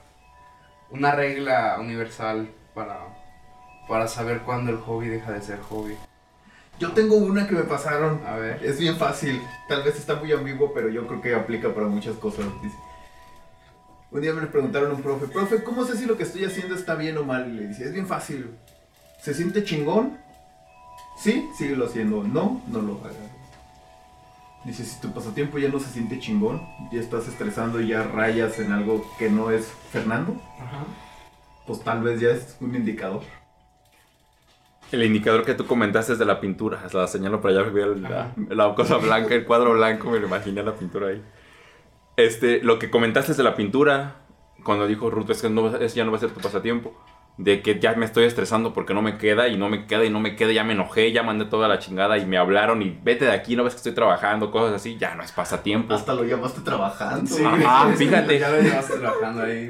una regla universal para, para saber cuándo el hobby deja de ser hobby. Yo tengo una que me pasaron. A ver. Es bien fácil. Tal vez está muy ambiguo, pero yo creo que aplica para muchas cosas. Un día me preguntaron a un profe, profe, ¿cómo sé si lo que estoy haciendo está bien o mal? Y le dice, es bien fácil. ¿Se siente chingón? Sí, síguelo haciendo. No, no lo hagas. Dice, si tu pasatiempo ya no se siente chingón, ya estás estresando y ya rayas en algo que no es Fernando, pues tal vez ya es un indicador. El indicador que tú comentaste es de la pintura. La señalo para allá, la, la, cosa blanca, el cuadro blanco, me lo imaginé la pintura ahí. Este, lo que comentaste de la pintura, cuando dijo Ruth, es que no, ya no va a ser tu pasatiempo. De que ya me estoy estresando porque no me queda y no me queda y no me queda, ya me enojé, ya mandé toda la chingada y me hablaron y vete de aquí, no ves que estoy trabajando, cosas así, ya no es pasatiempo. Hasta lo llamaste trabajando. Sí, fíjate. Ya lo llamaste trabajando ahí.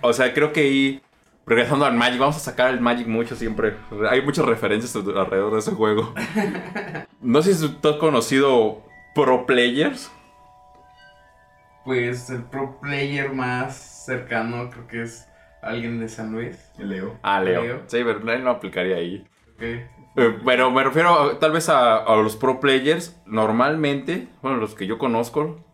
o sea, creo que ahí, regresando al Magic, vamos a sacar el Magic mucho siempre. Hay muchas referencias alrededor de ese juego. [LAUGHS] No sé si tú has conocido pro players. Pues el pro player más cercano creo que es alguien de San Luis. El Leo. Ah, Leo. Sí, pero él no aplicaría ahí. Okay. Eh, pero me refiero tal vez a, los pro players. Normalmente, bueno, los que yo conozco,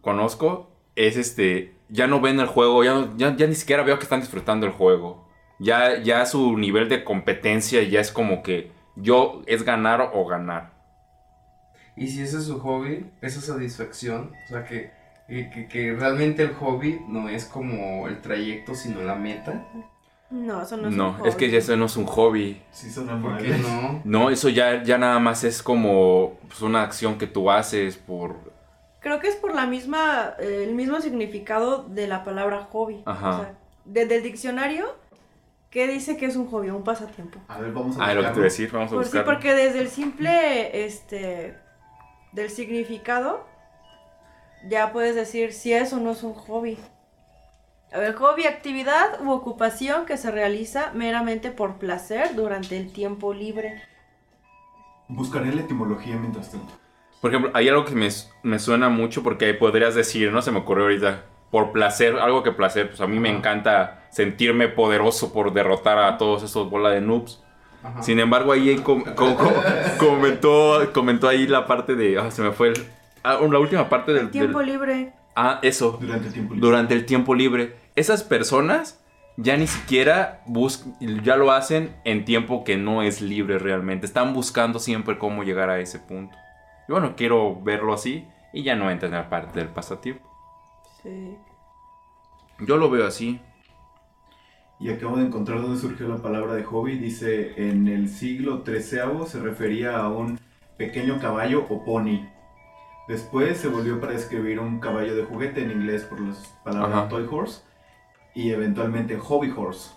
conozco, es este, ya no ven el juego, ya, ya, ya, ni siquiera veo que están disfrutando el juego. Ya, ya su nivel de competencia ya es como que yo es ganar o ganar. Y si ese es su hobby, esa satisfacción, o sea, que, que, realmente el hobby no es como el trayecto, sino la meta. No, eso no es no, un hobby. es que ya eso no es un hobby. Sí, son ¿Por qué no? No, eso ya, ya nada más es como pues, una acción que tú haces por... Creo que es por la misma, eh, el mismo significado de la palabra hobby. Ajá. O sea, desde el diccionario, ¿qué dice que es un hobby, un pasatiempo? A ver, vamos a Ah, lo que te decir, vamos a pues Sí, porque desde el simple, este del significado, ya puedes decir si eso no es un hobby. A ver, hobby, actividad u ocupación que se realiza meramente por placer durante el tiempo libre. Buscaré la etimología mientras tanto. Por ejemplo, hay algo que me, me suena mucho porque podrías decir, no se me ocurrió ahorita, por placer, algo que placer, pues a mí me encanta sentirme poderoso por derrotar a todos esos bola de noobs. Ajá. Sin embargo, ahí com- com- com- [LAUGHS] comentó, comentó ahí la parte de, ah, se me fue, el- ah, la última parte del, Tiempo del- libre. ah, eso, Durante el tiempo libre. durante el tiempo libre. Esas personas ya ni siquiera bus ya lo hacen en tiempo que no es libre realmente. Están buscando siempre cómo llegar a ese punto. Y bueno, quiero verlo así y ya no entra en la parte del pasatiempo. Sí. Yo lo veo así. Y acabo de encontrar dónde surgió la palabra de hobby. Dice, en el siglo XIII se refería a un pequeño caballo o pony. Después se volvió para describir un caballo de juguete en inglés por las palabras Ajá. toy horse y eventualmente hobby horse.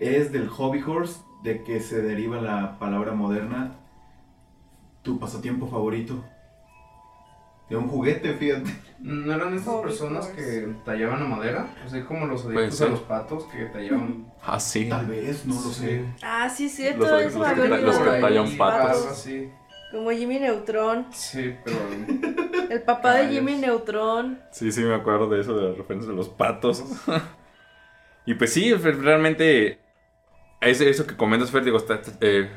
Es del hobby horse de que se deriva la palabra moderna tu pasatiempo favorito. De un juguete, fíjate. ¿No eran estas personas que tallaban a madera? Así como los adictos a los patos que tallaban. Ah, sí. Tal vez, no lo sé. Ah, sí, es cierto. Los- eso los que ta- los que tallan patos. Como Jimmy Neutron. Sí, pero. [LAUGHS] El papá de. Jimmy Neutron. Sí, sí, me acuerdo de eso, de las referencias de los patos. [LAUGHS] y pues sí, re- realmente, es eso que comentas, Fer, digo, está, eh,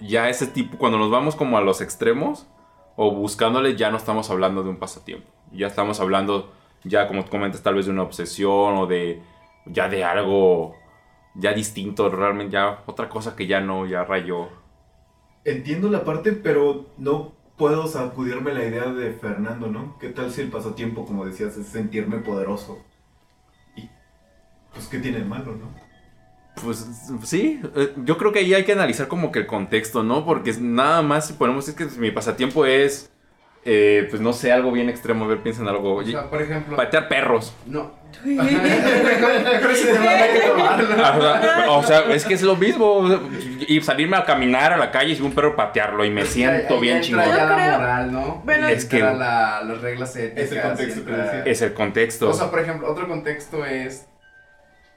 ya ese tipo, cuando nos vamos como a los extremos o buscándole, ya no estamos hablando de un pasatiempo. Ya estamos hablando, ya como comentas, tal vez de una obsesión o de, ya de algo, ya distinto, realmente, ya otra cosa que ya no, ya rayó. Entiendo la parte, pero no puedo sacudirme la idea de Fernando, ¿no? ¿Qué tal si el pasatiempo, como decías, es sentirme poderoso? Y pues qué tiene malo, ¿no? Pues sí, eh, yo creo que ahí hay que analizar como que el contexto, ¿no? Porque es- nada más si ponemos, es que mi pasatiempo es, eh, pues no sé, algo bien extremo, a ver, piensa en algo. O sea, por ejemplo. Patear perros. No. [LAUGHS] O sea, es que es lo mismo. Y salirme a caminar a la calle y un perro patearlo y me siento Ahí bien entra chingón. la moral, ¿no? Bueno, Es que- la, las reglas éticas. Ese contexto que entra- decía. Es el contexto. O sea, por ejemplo, otro contexto es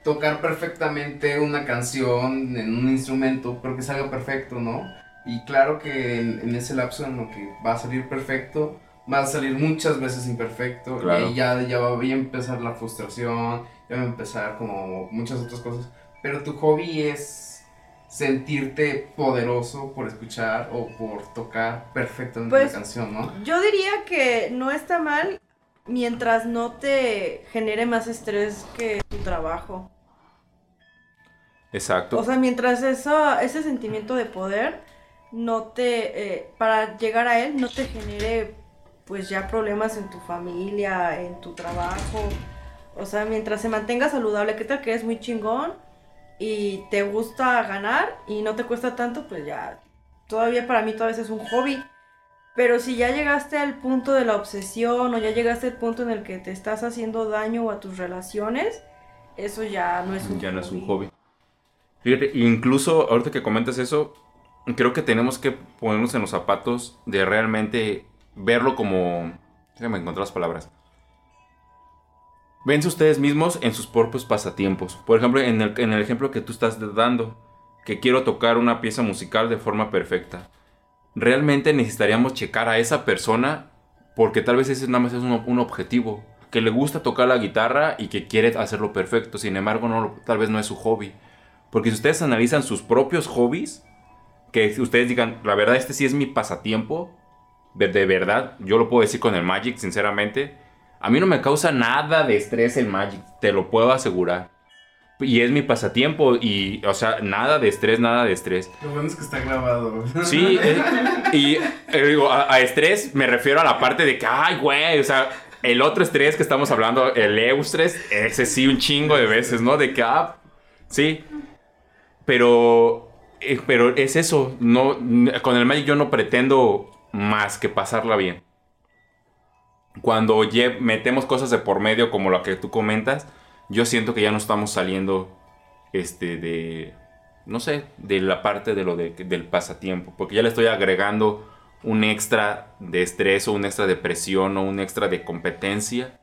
tocar perfectamente una canción en un instrumento, pero que salga perfecto, ¿no? Y claro que en, en ese lapso en lo que va a salir perfecto, va a salir muchas veces imperfecto. Claro. Y ahí ya, ya va a empezar la frustración, ya va a empezar como muchas otras cosas. Pero tu hobby es sentirte poderoso por escuchar o por tocar perfectamente Pues, la canción, ¿no? Yo diría que no está mal mientras no te genere más estrés que tu trabajo. Exacto. O sea, mientras eso, ese sentimiento de poder no te, eh, para llegar a él, no te genere pues ya problemas en tu familia, en tu trabajo. O sea, mientras se mantenga saludable, ¿qué tal que eres muy chingón y te gusta ganar y no te cuesta tanto? Pues ya, todavía para mí todavía es un hobby. Pero si ya llegaste al punto de la obsesión o ya llegaste al punto en el que te estás haciendo daño a tus relaciones, eso ya no es un ya hobby. no es un hobby. Fíjate, incluso ahorita que comentas eso, creo que tenemos que ponernos en los zapatos de realmente verlo como... Déjame encontrar las palabras. Vense ustedes mismos en sus propios pasatiempos. Por ejemplo, en el, en el ejemplo que tú estás dando, que quiero tocar una pieza musical de forma perfecta. Realmente necesitaríamos checar a esa persona porque tal vez ese nada más es un, objetivo. Que le gusta tocar la guitarra y que quiere hacerlo perfecto. Sin embargo, tal vez no es su hobby. Porque si ustedes analizan sus propios hobbies, que ustedes digan, la verdad, este sí es mi pasatiempo, de, de verdad, yo lo puedo decir con el Magic, sinceramente, a mí no me causa nada de estrés el Magic, te lo puedo asegurar. Y es mi pasatiempo y, o sea, nada de estrés, nada de estrés. Lo bueno es que está grabado. Sí, eh, y eh, digo, a, a estrés me refiero a la parte de que, ay, güey, o sea, el otro estrés que estamos hablando, el eustrés, ese sí un chingo de veces, ¿no? De que, ah, sí, pero, eh, pero es eso, no, con el Magic yo no pretendo más que pasarla bien. Cuando metemos cosas de por medio como lo que tú comentas, yo siento que ya no estamos saliendo este de no sé, de la parte de lo de- del pasatiempo, porque ya le estoy agregando un extra de estrés o un extra de presión o un extra de competencia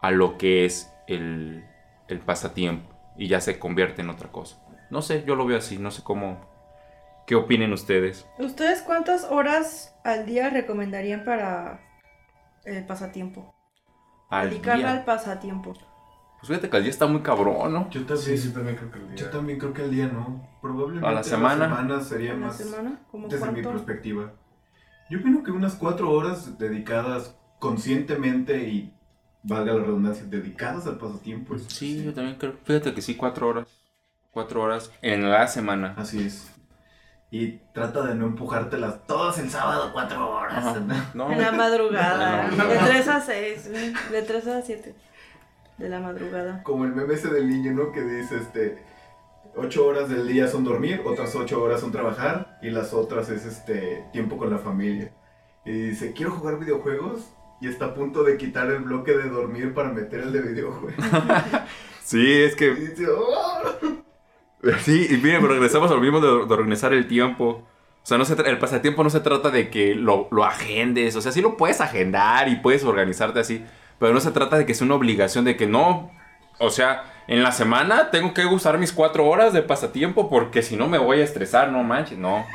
a lo que es el, el pasatiempo y ya se convierte en otra cosa. No sé, yo lo veo así, no sé cómo, qué opinen ustedes. ¿Ustedes cuántas horas al día recomendarían para el pasatiempo? Al Dedicarla al pasatiempo. Pues fíjate que el día está muy cabrón, ¿no? Yo también, sí, también creo que el día. yo también creo que el día no. Probablemente A la semana. semana sería ¿En la más semana? ¿Cómo desde mi perspectiva. Yo opino que unas cuatro horas dedicadas conscientemente y valga la redundancia, dedicadas al pasatiempo. Es sí, yo también creo. Fíjate que sí, cuatro horas. Cuatro horas en la semana. Así es. Y trata de no empujártelas todas el sábado cuatro horas. Ajá. [LAUGHS] No, En la madrugada. [LAUGHS] La De 3 a 6. De 3 a 7. De la madrugada. Como el meme ese del niño, ¿no? Que dice, este, ocho horas del día son dormir, otras ocho horas son trabajar y las otras es, este, tiempo con la familia. Y dice, quiero jugar videojuegos y está a punto de quitar el bloque de dormir para meter el de videojuegos. [LAUGHS] Sí, es Y que. dice, "Oh". Sí, y miren, regresamos a lo mismo de, de organizar el tiempo. O sea, no se el pasatiempo no se trata de que lo, lo agendes. O sea, sí lo puedes agendar y puedes organizarte así. Pero no se trata de que sea una obligación de que no. O sea, en la semana tengo que usar mis cuatro horas de pasatiempo porque si no me voy a estresar, no manches. No. [LAUGHS]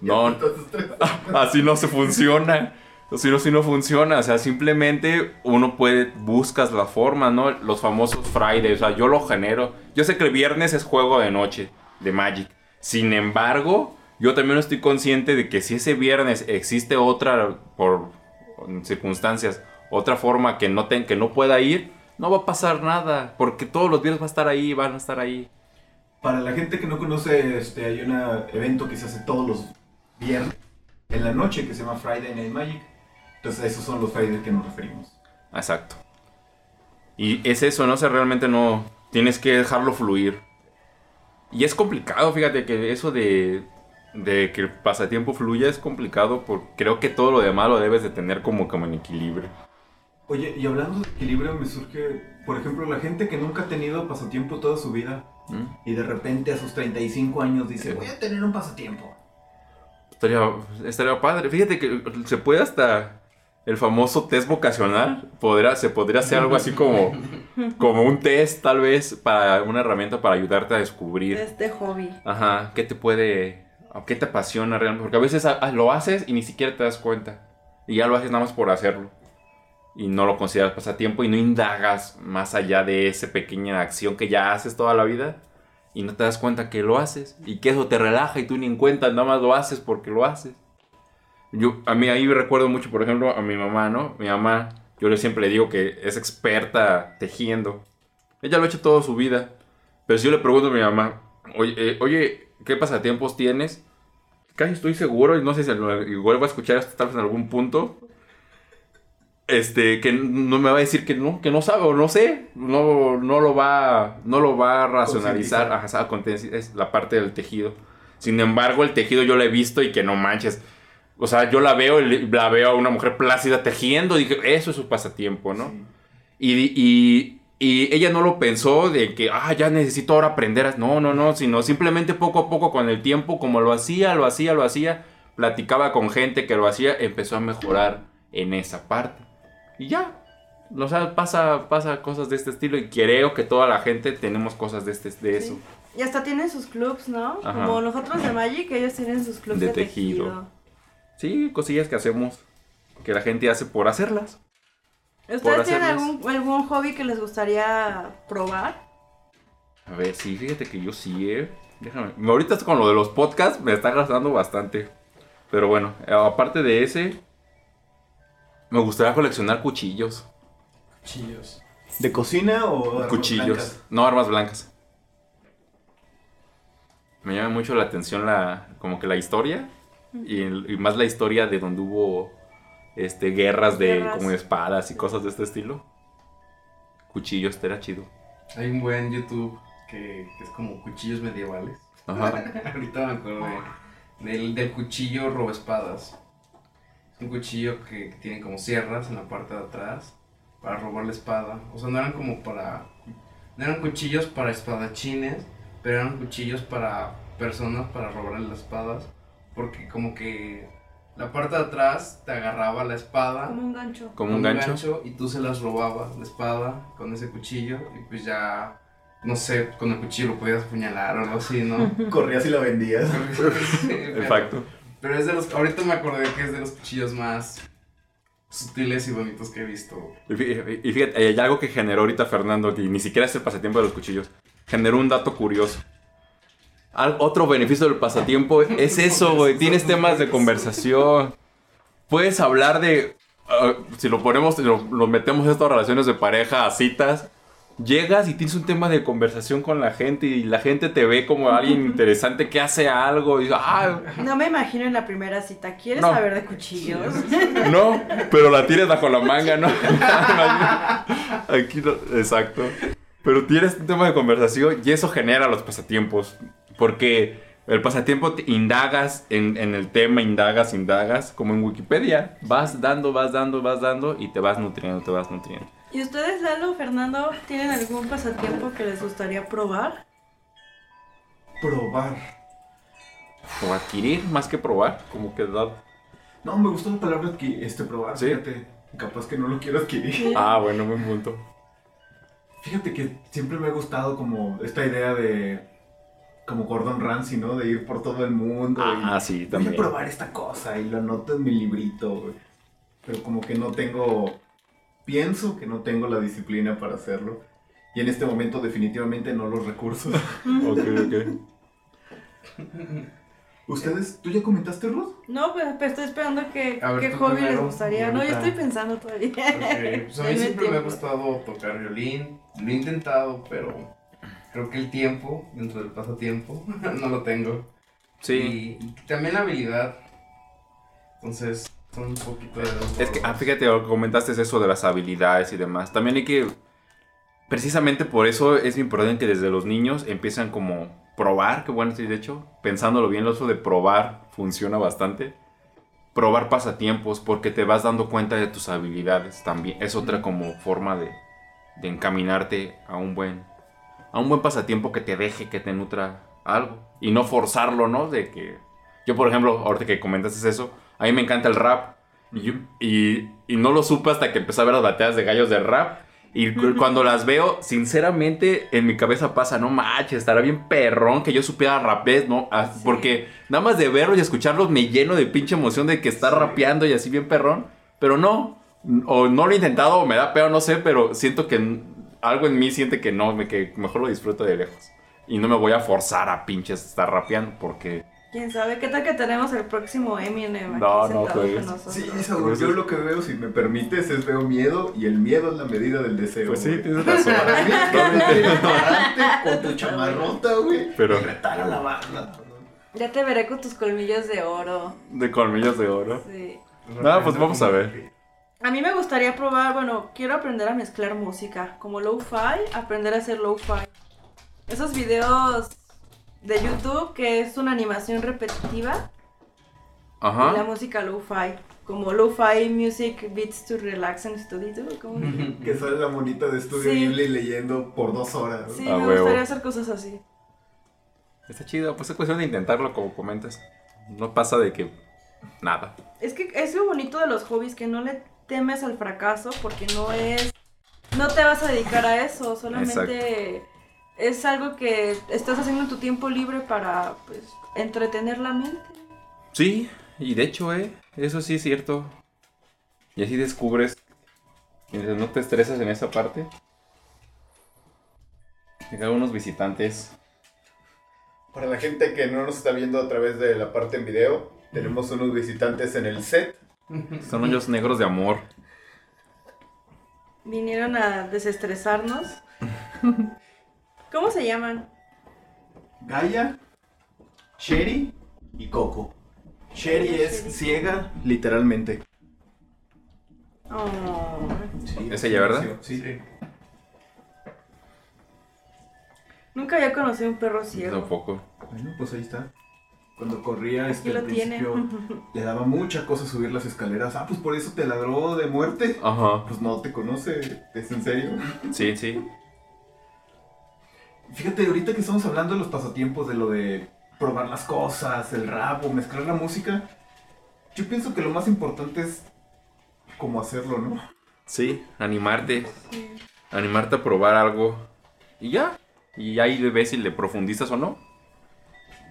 No, [LAUGHS] así no se funciona. Así no, así no funciona. O sea, simplemente uno puede, buscas la forma, ¿no? Los famosos Fridays. O sea, yo lo genero. Yo sé que el viernes es juego de noche de Magic. Sin embargo, yo también estoy consciente de que si ese viernes existe otra, por circunstancias, otra forma que no, ten- que no pueda ir, no va a pasar nada. Porque todos los viernes va a estar ahí, van a estar ahí. Para la gente que no conoce, este, hay un evento que se hace todos los viernes en la noche que se llama Friday Night Magic. Entonces, esos son los Fridays que nos referimos. Exacto. Y es eso, no sé, realmente no. Tienes que dejarlo fluir. Y es complicado, fíjate que eso de, de que el pasatiempo fluya es complicado porque creo que todo lo demás lo debes de tener como, como en equilibrio. Oye, y hablando de equilibrio, me surge, por ejemplo, la gente que nunca ha tenido pasatiempo toda su vida ¿Mm? y de repente a sus 35 años dice, voy a tener un pasatiempo. Estaría, estaría padre. Fíjate que se puede hasta el famoso test vocacional. Podrá, se podría hacer algo así como, [LAUGHS] como un test, tal vez, para una herramienta para ayudarte a descubrir. Este hobby. Ajá, ¿qué te puede, qué te apasiona realmente? Porque a veces lo haces y ni siquiera te das cuenta. Y ya lo haces nada más por hacerlo. Y no lo consideras pasatiempo y no indagas más allá de esa pequeña acción que ya haces toda la vida. Y no te das cuenta que lo haces. Y que eso te relaja y tú ni en cuenta, nada más lo haces porque lo haces. Yo, a mí ahí recuerdo mucho, por ejemplo, a mi mamá, ¿no? Mi mamá, yo le siempre le digo que es experta tejiendo. Ella lo ha hecho toda su vida. Pero si yo le pregunto a mi mamá, oye, eh, oye, ¿qué pasatiempos tienes? Casi estoy seguro, y no sé si igual va a escuchar esto tal vez en algún punto. Este, que no me va a decir que no, que no sabe o no sé. No, no lo va, no lo va a racionalizar. Ajá, es la parte del tejido. Sin embargo, el tejido yo lo he visto y que no manches. O sea, yo la veo, la veo a una mujer plácida tejiendo y dije, eso es su pasatiempo, ¿no? Sí. Y, y- y ella no lo pensó de que, ah, ya necesito ahora aprender. a-". No, no, no, sino simplemente poco a poco con el tiempo, como lo hacía, lo hacía, lo hacía, platicaba con gente que lo hacía, empezó a mejorar en esa parte. Y ya, o sea, pasa, pasa cosas de este estilo y creo que toda la gente tenemos cosas de, este, de eso. Y hasta tienen sus clubs, ¿no? Ajá. Como nosotros de Magic, ellos tienen sus clubs De de, tejido. tejido. Sí, cosillas que hacemos, que la gente hace por hacerlas. ¿Ustedes tienen hacerlas. algún, algún hobby que les gustaría probar? A ver, sí, fíjate que yo sí, eh. Déjame. Ahorita con lo de los podcasts me está gastando bastante. Pero bueno, eh, aparte de ese, me gustaría coleccionar cuchillos. Chillos. ¿De cocina o armas cuchillos. blancas? No, armas blancas. Me llama mucho la atención la, como que la historia. Y, más la historia de donde hubo este, guerras de Guerras. como espadas y cosas de este estilo. Cuchillos, era chido. Hay un buen YouTube que, que es como cuchillos medievales. Ajá. [LAUGHS] Ahorita me acuerdo de- del, del cuchillo robaespadas. Es un cuchillo que, que tiene como sierras en la parte de atrás para robar la espada. O sea, no eran como para. No eran cuchillos para espadachines, pero eran cuchillos para personas para robarle las espadas. Porque como que la parte de atrás te agarraba la espada Como un gancho. Como un gancho. y tú se las robabas la espada con ese cuchillo y pues ya no sé, con el cuchillo lo podías apuñalar o algo así, ¿no? [LAUGHS] Corrías y la vendías. Sí, [LAUGHS] Exacto. Pero es de los, ahorita me acordé que es de los cuchillos más sutiles y bonitos que he visto. Y fí- y fíjate, hay algo que generó ahorita Fernando, que ni siquiera es el pasatiempo de los cuchillos. Generó un dato curioso. Al- otro beneficio del pasatiempo es [LAUGHS] eso, güey. Tienes temas de conversación. Puedes hablar de. ah, si lo ponemos, lo, lo metemos a estas relaciones de pareja, a citas. Llegas y tienes un tema de conversación con la gente y la gente te ve como alguien [LAUGHS] interesante que hace algo. Y ah, No me imagino en la primera cita. ¿Quieres No. saber de cuchillos? No, pero la tienes bajo la manga, ¿no? [LAUGHS] Aquí no, exacto. Pero tienes un tema de conversación y eso genera los pasatiempos. Porque el pasatiempo te indagas en, en el tema, indagas, indagas, como en Wikipedia. Vas dando, vas dando, vas dando y te vas nutriendo, te vas nutriendo. ¿Y ustedes, Lalo, Fernando, tienen algún pasatiempo que les gustaría probar? Probar. O adquirir más que probar, como que da... No, me gustó la palabra adqui- este, probar. ¿Sí? Fíjate, capaz que no lo quiero adquirir. Sí. Ah, bueno, buen punto. Fíjate que siempre me ha gustado como esta idea de como Gordon Ramsay, ¿no? De ir por todo el mundo. Ah, y, sí, Voy a también. probar esta cosa y lo anoto en mi librito, güey. Pero como que no tengo, pienso que no tengo la disciplina para hacerlo. Y en este momento definitivamente no los recursos. [LAUGHS] Ok, ok. ¿Ustedes, tú ya comentaste, Ruth? No, pues, pues estoy esperando que, A ver, qué hobby les gustaría. No, yo estoy pensando todavía. Ok, pues a mí [LAUGHS] siempre me ha gustado tocar violín. Lo he intentado, pero creo que el tiempo, dentro del pasatiempo, [LAUGHS] no lo tengo. Sí. Y, y también la habilidad. Entonces, un poquito de Es que, ah, fíjate, comentaste eso de las habilidades y demás. También hay que, precisamente por eso es importante que desde los niños empiezan como probar, que bueno, sí, de hecho, pensándolo bien, lo uso de probar funciona bastante. Probar pasatiempos porque te vas dando cuenta de tus habilidades también. Es otra como forma de, de encaminarte a un buen, a un buen pasatiempo que te deje, que te nutra algo. Y no forzarlo, ¿no? De que, yo por ejemplo, ahorita que comentaste eso, a mí me encanta el rap. Y, y, y no lo supe hasta que empecé a ver las batallas de gallos de rap. Y cu- cuando las veo, sinceramente, en mi cabeza pasa, no manches, estará bien perrón que yo supiera rapés, ¿no? Ah, Sí. Porque nada más de verlos y escucharlos me lleno de pinche emoción de que está rapeando y así bien perrón. Pero no, o no lo he intentado o me da peor, no sé, pero siento que algo en mí siente que no, que mejor lo disfruto de lejos. Y no me voy a forzar a pinches estar rapeando porque... ¿Quién sabe? ¿Qué tal que tenemos el próximo Eminem aquí No, no, sentado pues. con nosotros? Sí, Saúl, yo lo que veo, si me permites, es veo miedo y el miedo es la medida del deseo. Pues sí, güey. tienes razón. [LAUGHS] Para mí, con tu chamarrota, güey. Pero- Y retar a la banda. Ya te veré con tus colmillos de oro. De colmillos de oro. Sí. No, pues vamos a ver. A mí me gustaría probar, bueno, quiero aprender a mezclar música, como lo-fi, aprender a hacer lo-fi. Esos videos de YouTube que es una animación repetitiva y la Ajá. música lo-fi, como lo-fi music beats to relax and study. ¿tú? ¿Cómo se- Que sale la monita de estudio Sí. Ghibli leyendo por dos horas. Sí, A me huevo. gustaría hacer cosas así. Está chido, pues es cuestión de intentarlo como comentas. No pasa de que nada. Es que es lo bonito de los hobbies, que no le temes al fracaso porque no es... No te vas a dedicar a eso, solamente es algo que estás haciendo en tu tiempo libre para, pues, entretener la mente. Sí, y de hecho, eh, eso sí es cierto. Y así descubres, mientras no te estresas en esa parte. Llegaron unos visitantes. Para la gente que no nos está viendo a través de la parte en video, tenemos unos visitantes en el set. Son hoyos negros de amor. Vinieron a desestresarnos. [LAUGHS] ¿Cómo se llaman? Gaia, Sherry y Coco. Sherry es ciega, literalmente. Oh, ¿Es ella, verdad? Sí. nunca había conocido un perro ciego. tampoco. Bueno, pues ahí está. Cuando corría, Aquí este, al tiene. principio le daba mucha cosa subir las escaleras. Ah, pues por eso te ladró de muerte. Ajá. Pues no te conoce, ¿es en serio? Sí, sí. Fíjate, ahorita que estamos hablando de los pasatiempos, de lo de probar las cosas, el rap o mezclar la música, yo pienso que lo más importante es cómo hacerlo, ¿no? Sí, animarte. Sí. Animarte a probar algo. Y ya. Y ahí ves si le profundizas o no.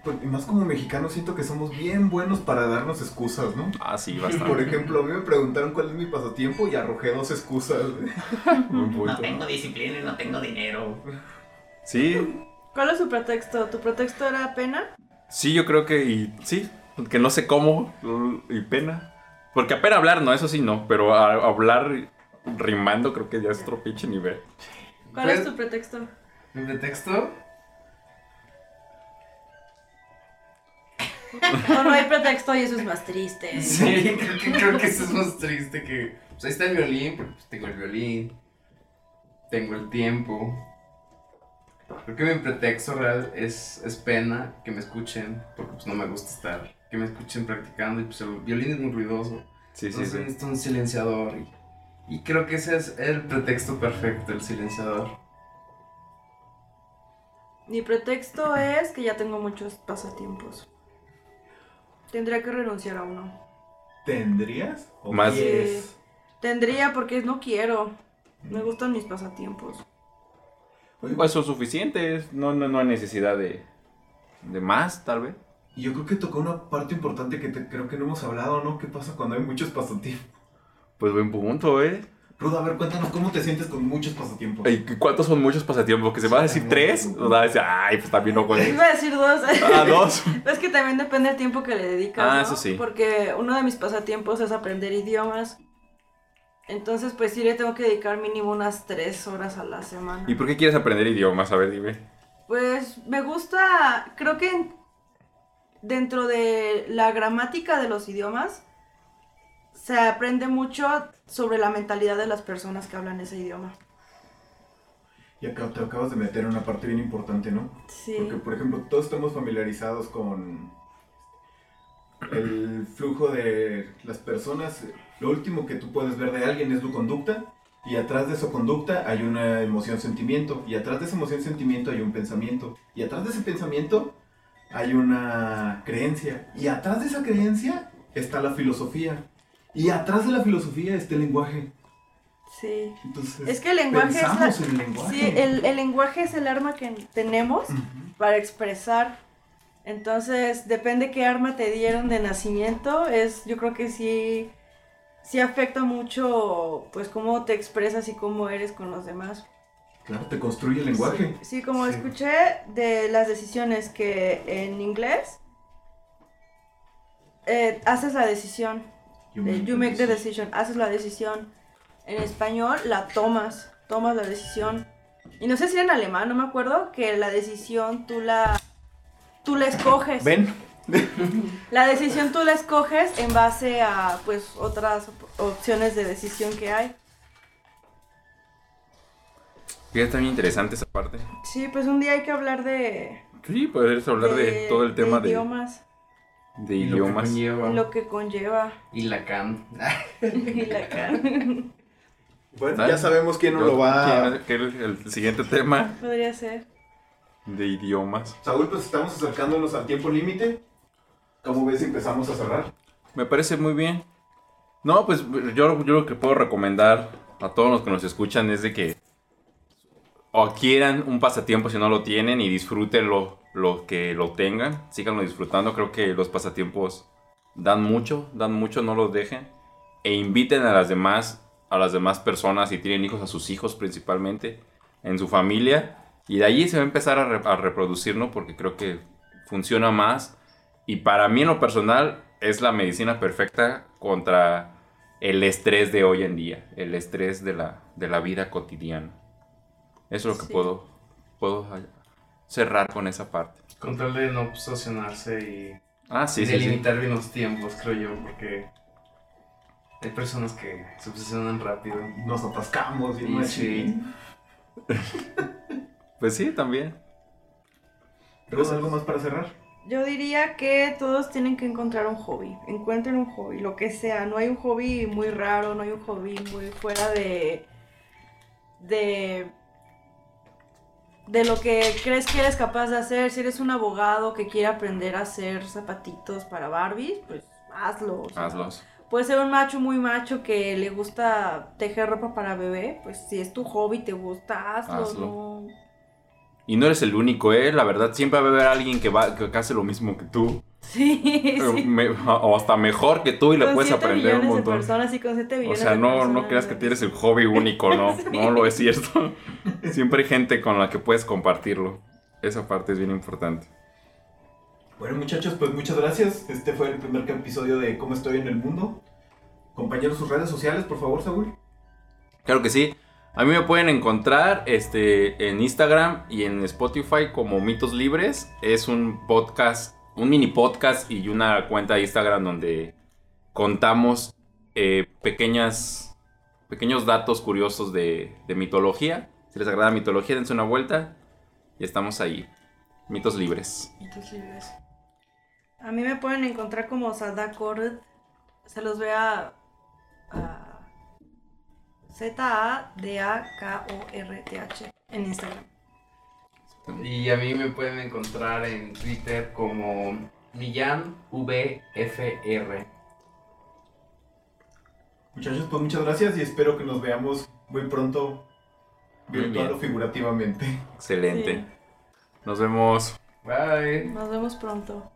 Pues, y más como mexicanos siento que somos bien buenos para darnos excusas, ¿no? Ah, sí, Por bastante. ejemplo, a mí me preguntaron cuál es mi pasatiempo y arrojé dos excusas. [LAUGHS] Buen punto. disciplina y no tengo dinero. Sí, ¿Cuál es su pretexto? ¿Tu pretexto era pena? sí, yo creo que y, sí, que no sé cómo y pena. Porque apenas hablar, no, eso sí no, pero a- hablar rimando creo que ya es otro pinche nivel. ¿Cuál Pues- es tu pretexto? Mi pretexto, [LAUGHS] O no hay pretexto y eso es más triste. sí, creo que, creo que eso es más triste que... Pues ahí está el violín, porque pues, tengo el violín, tengo el tiempo. Creo que mi pretexto real es, es pena que me escuchen, porque pues no me gusta estar, que me escuchen practicando y pues el violín es muy ruidoso. Sí, sí, Entonces sí. necesito un silenciador y, y creo que ese es el pretexto perfecto, el silenciador. Mi pretexto es que ya tengo muchos pasatiempos. Tendría que renunciar a uno. ¿Tendrías? ¿O Más- quieres? Tendría porque no quiero. Me gustan mis pasatiempos. Pues son suficientes, no, no, no hay necesidad de, de más, tal vez. Y yo creo que tocó una parte importante que te- creo que no hemos hablado, ¿no? ¿Qué pasa cuando hay muchos pasatiempos? Pues buen punto, ¿eh? Ruda, a ver, cuéntanos cómo te sientes con muchos pasatiempos. ¿Y cuántos son muchos pasatiempos? ¿Que se va a decir tres? O sea, dice, ay, pues también no juegues. [LAUGHS] Iba a decir dos. Ah, dos. [LAUGHS] Es que también depende del tiempo que le dedicas. Ah, ¿no? eso sí. Porque uno de mis pasatiempos es aprender idiomas. Entonces, pues sí le tengo que dedicar mínimo unas tres horas a la semana. ¿Y por qué quieres aprender idiomas? A ver, dime. Pues me gusta, creo que en- dentro de la gramática de los idiomas se aprende mucho sobre la mentalidad de las personas que hablan ese idioma. Y acá te acabas de meter en una parte bien importante, ¿no? Sí. Porque, por ejemplo, todos estamos familiarizados con el flujo de las personas. Lo último que tú puedes ver de alguien es su conducta. Y atrás de su conducta hay una emoción, sentimiento. Y atrás de esa emoción, sentimiento hay un pensamiento. Y atrás de ese pensamiento hay una creencia. Y atrás de esa creencia está la filosofía. Y atrás de la filosofía está el lenguaje. Sí. Entonces, Es que el lenguaje es la- en el lenguaje. Sí, el, el lenguaje es el arma que tenemos Ujú. para expresar. Entonces, depende qué arma te dieron de nacimiento, es yo creo que sí sí afecta mucho pues cómo te expresas y cómo eres con los demás. Claro, te construye el lenguaje. Sí, sí, como Sí. escuché de las decisiones que en inglés eh, haces la decisión, de you make the decision, haces la decisión. En español la tomas, tomas la decisión. Y no sé si en alemán, no me acuerdo, que la decisión tú la tú la escoges. ¿Ven? La decisión tú la escoges en base a pues otras op- opciones de decisión que hay. Fíjate, bien interesante esa parte. Sí, pues un día hay que hablar de Sí, puedes hablar de, todo el tema de, idiomas, de Y lo que idiomas. conlleva. lo que conlleva Y Lacan. [LAUGHS] y la cara. Bueno, Dale. ya sabemos quién nos lo va a... ¿quién es el, el siguiente tema Podría ser. de idiomas. Saúl, pues estamos acercándonos al tiempo límite. ¿Cómo ves si empezamos a cerrar? Me parece muy bien. No, pues yo, yo lo que puedo recomendar a todos los que nos escuchan es de que adquieran un pasatiempo si no lo tienen y disfrútenlo lo que lo tengan, síganlo disfrutando. Creo que los pasatiempos dan mucho, dan mucho, no los dejen. E inviten a las demás, a las demás personas, si tienen hijos, a sus hijos principalmente, en su familia. Y de allí se va a empezar a, re- a reproducir, ¿no? Porque creo que funciona más. Y para mí en lo personal es la medicina perfecta contra el estrés de hoy en día, el estrés de la, de la vida cotidiana. Eso es lo que Sí. puedo, puedo cerrar con esa parte. Con tal de no obsesionarse y Ah, sí, sí, sí. delimitar bien los tiempos, creo yo, porque hay personas que se obsesionan rápido. Nos atascamos bien Y [LAUGHS] machín. Pues sí, también. ¿Tenemos algo más para cerrar? Yo diría que todos tienen que encontrar un hobby. Encuentren un hobby, lo que sea. No hay un hobby muy raro, no hay un hobby muy fuera de. de. de lo que crees que eres capaz de hacer. Si eres un abogado que quiere aprender a hacer zapatitos para Barbies, pues hazlo. Hazlos. Puede ser un macho muy macho que le gusta tejer ropa para bebé, pues si es tu hobby, te gusta, hazlo. Hazlo. no- Y no eres el único, ¿eh? La verdad, siempre va a haber alguien que, va, que hace lo mismo que tú. Sí, [LAUGHS] sí. Me- o hasta mejor que tú y le Con puedes aprender un montón. De personas y con 7 O sea, de no, no creas que tienes el hobby único, no. [LAUGHS] No lo es cierto. Siempre hay gente con la que puedes compartirlo. Esa parte es bien importante. Bueno, muchachos, pues muchas gracias. Este fue el primer episodio de Cómo estoy en el mundo. Compañeros, sus redes sociales, por favor, Saúl. Claro que sí. A mí me pueden encontrar este, en Instagram y en Spotify como Mitos Libres. Es un podcast, un mini podcast y una cuenta de Instagram donde contamos eh, pequeñas, pequeños datos curiosos de, mitología. Si les agrada mitología, dense una vuelta y estamos ahí. Mitos Libres. Mitos libres. A mí me pueden encontrar como Sada Corred. Se los voy a Z-A-D-A-K-O-R-T-H en Instagram. Y a mí me pueden encontrar en Twitter como MillanVFR. Muchachos, pues muchas gracias y espero que nos veamos muy pronto, virtual o figurativamente. Excelente. Sí. Nos vemos. Bye. Nos vemos pronto.